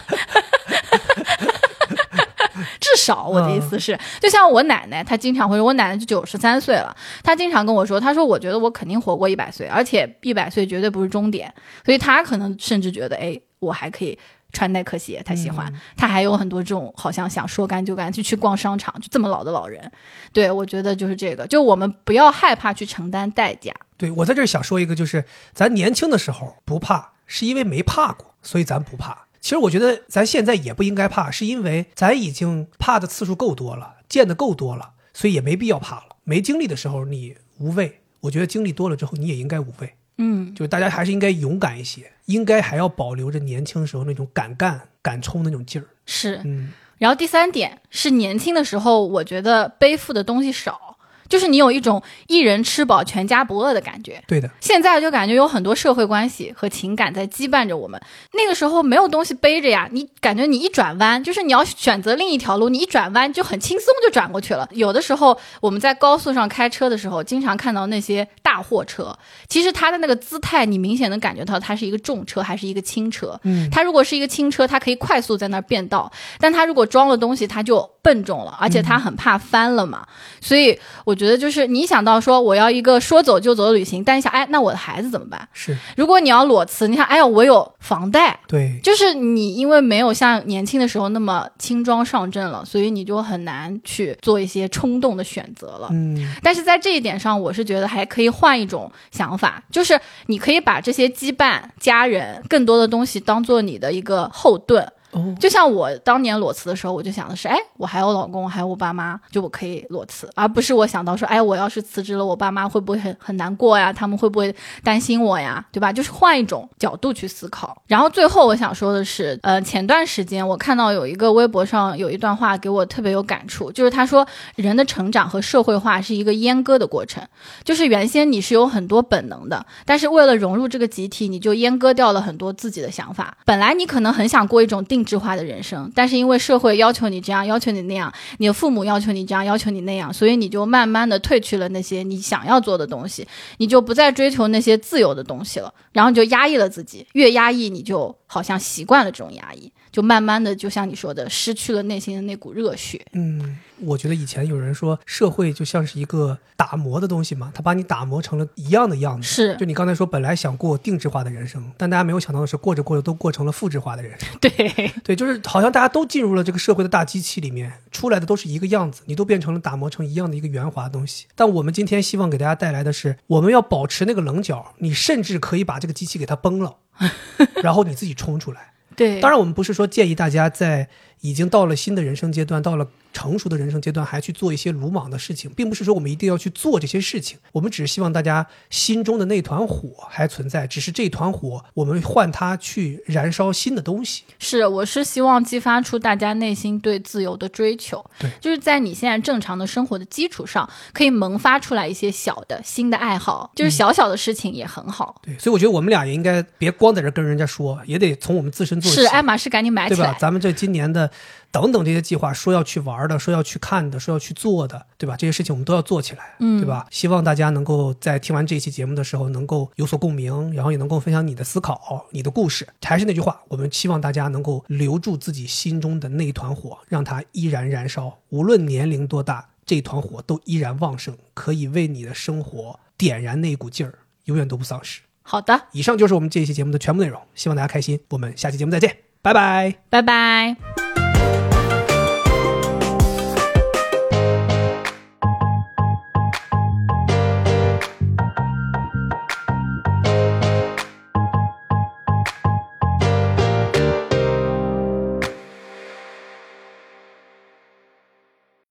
至少我的意思是，就像我奶奶，她经常会说，我奶奶就九十三岁了，她经常跟我说，她说我觉得我肯定活过一百岁，而且一百岁绝对不是终点，所以她可能甚至觉得，哎，我还可以穿耐克鞋，她喜欢，她还有很多这种好像想说干就干，就去逛商场，就这么老的老人，对我觉得就是这个，就我们不要害怕去承担代价。对我在这儿想说一个，就是咱年轻的时候不怕，是因为没怕过，所以咱不怕。其实我觉得咱现在也不应该怕，是因为咱已经怕的次数够多了，见的够多了，所以也没必要怕了。没经历的时候你无畏，我觉得经历多了之后你也应该无畏。嗯，就是大家还是应该勇敢一些，应该还要保留着年轻时候那种敢干敢冲的那种劲儿。是。嗯，然后第三点是年轻的时候，我觉得背负的东西少。就是你有一种一人吃饱全家不饿的感觉。对的，现在就感觉有很多社会关系和情感在羁绊着我们。那个时候没有东西背着呀，你感觉你一转弯，就是你要选择另一条路，你一转弯就很轻松就转过去了。有的时候我们在高速上开车的时候，经常看到那些大货车，其实它的那个姿态，你明显能感觉到它是一个重车还是一个轻车。嗯，它如果是一个轻车，它可以快速在那儿变道，但它如果装了东西，它就笨重了，而且它很怕翻了嘛。所以我。觉得就是你想到说我要一个说走就走的旅行，但你想哎，那我的孩子怎么办？是，如果你要裸辞，你想哎呀，我有房贷，对，就是你因为没有像年轻的时候那么轻装上阵了，所以你就很难去做一些冲动的选择了。嗯，但是在这一点上，我是觉得还可以换一种想法，就是你可以把这些羁绊、家人、更多的东西当做你的一个后盾。就像我当年裸辞的时候，我就想的是，哎，我还有老公，还有我爸妈，就我可以裸辞，而不是我想到说，哎，我要是辞职了，我爸妈会不会很很难过呀？他们会不会担心我呀？对吧？就是换一种角度去思考。然后最后我想说的是，呃，前段时间我看到有一个微博上有一段话给我特别有感触，就是他说，人的成长和社会化是一个阉割的过程，就是原先你是有很多本能的，但是为了融入这个集体，你就阉割掉了很多自己的想法。本来你可能很想过一种定。定制化的人生，但是因为社会要求你这样，要求你那样，你的父母要求你这样，要求你那样，所以你就慢慢的褪去了那些你想要做的东西，你就不再追求那些自由的东西了，然后你就压抑了自己，越压抑你就好像习惯了这种压抑，就慢慢的就像你说的，失去了内心的那股热血。嗯。我觉得以前有人说社会就像是一个打磨的东西嘛，它把你打磨成了一样的样子。是，就你刚才说，本来想过定制化的人生，但大家没有想到的是，过着过着都过成了复制化的人生。对，对，就是好像大家都进入了这个社会的大机器里面，出来的都是一个样子，你都变成了打磨成一样的一个圆滑的东西。但我们今天希望给大家带来的是，我们要保持那个棱角，你甚至可以把这个机器给它崩了，然后你自己冲出来。对，当然我们不是说建议大家在。已经到了新的人生阶段，到了成熟的人生阶段，还去做一些鲁莽的事情，并不是说我们一定要去做这些事情。我们只是希望大家心中的那团火还存在，只是这团火，我们换它去燃烧新的东西。是，我是希望激发出大家内心对自由的追求。对，就是在你现在正常的生活的基础上，可以萌发出来一些小的新的爱好，就是小小的事情也很好。对，所以我觉得我们俩也应该别光在这跟人家说，也得从我们自身做起。是，爱马仕赶紧买起来，对吧？咱们这今年的。等等这些计划，说要去玩的，说要去看的，说要去做的，对吧？这些事情我们都要做起来，嗯，对吧？希望大家能够在听完这期节目的时候，能够有所共鸣，然后也能够分享你的思考、你的故事。还是那句话，我们希望大家能够留住自己心中的那一团火，让它依然燃烧。无论年龄多大，这团火都依然旺盛，可以为你的生活点燃那股劲儿，永远都不丧失。好的，以上就是我们这一期节目的全部内容，希望大家开心。我们下期节目再见，拜拜，拜拜。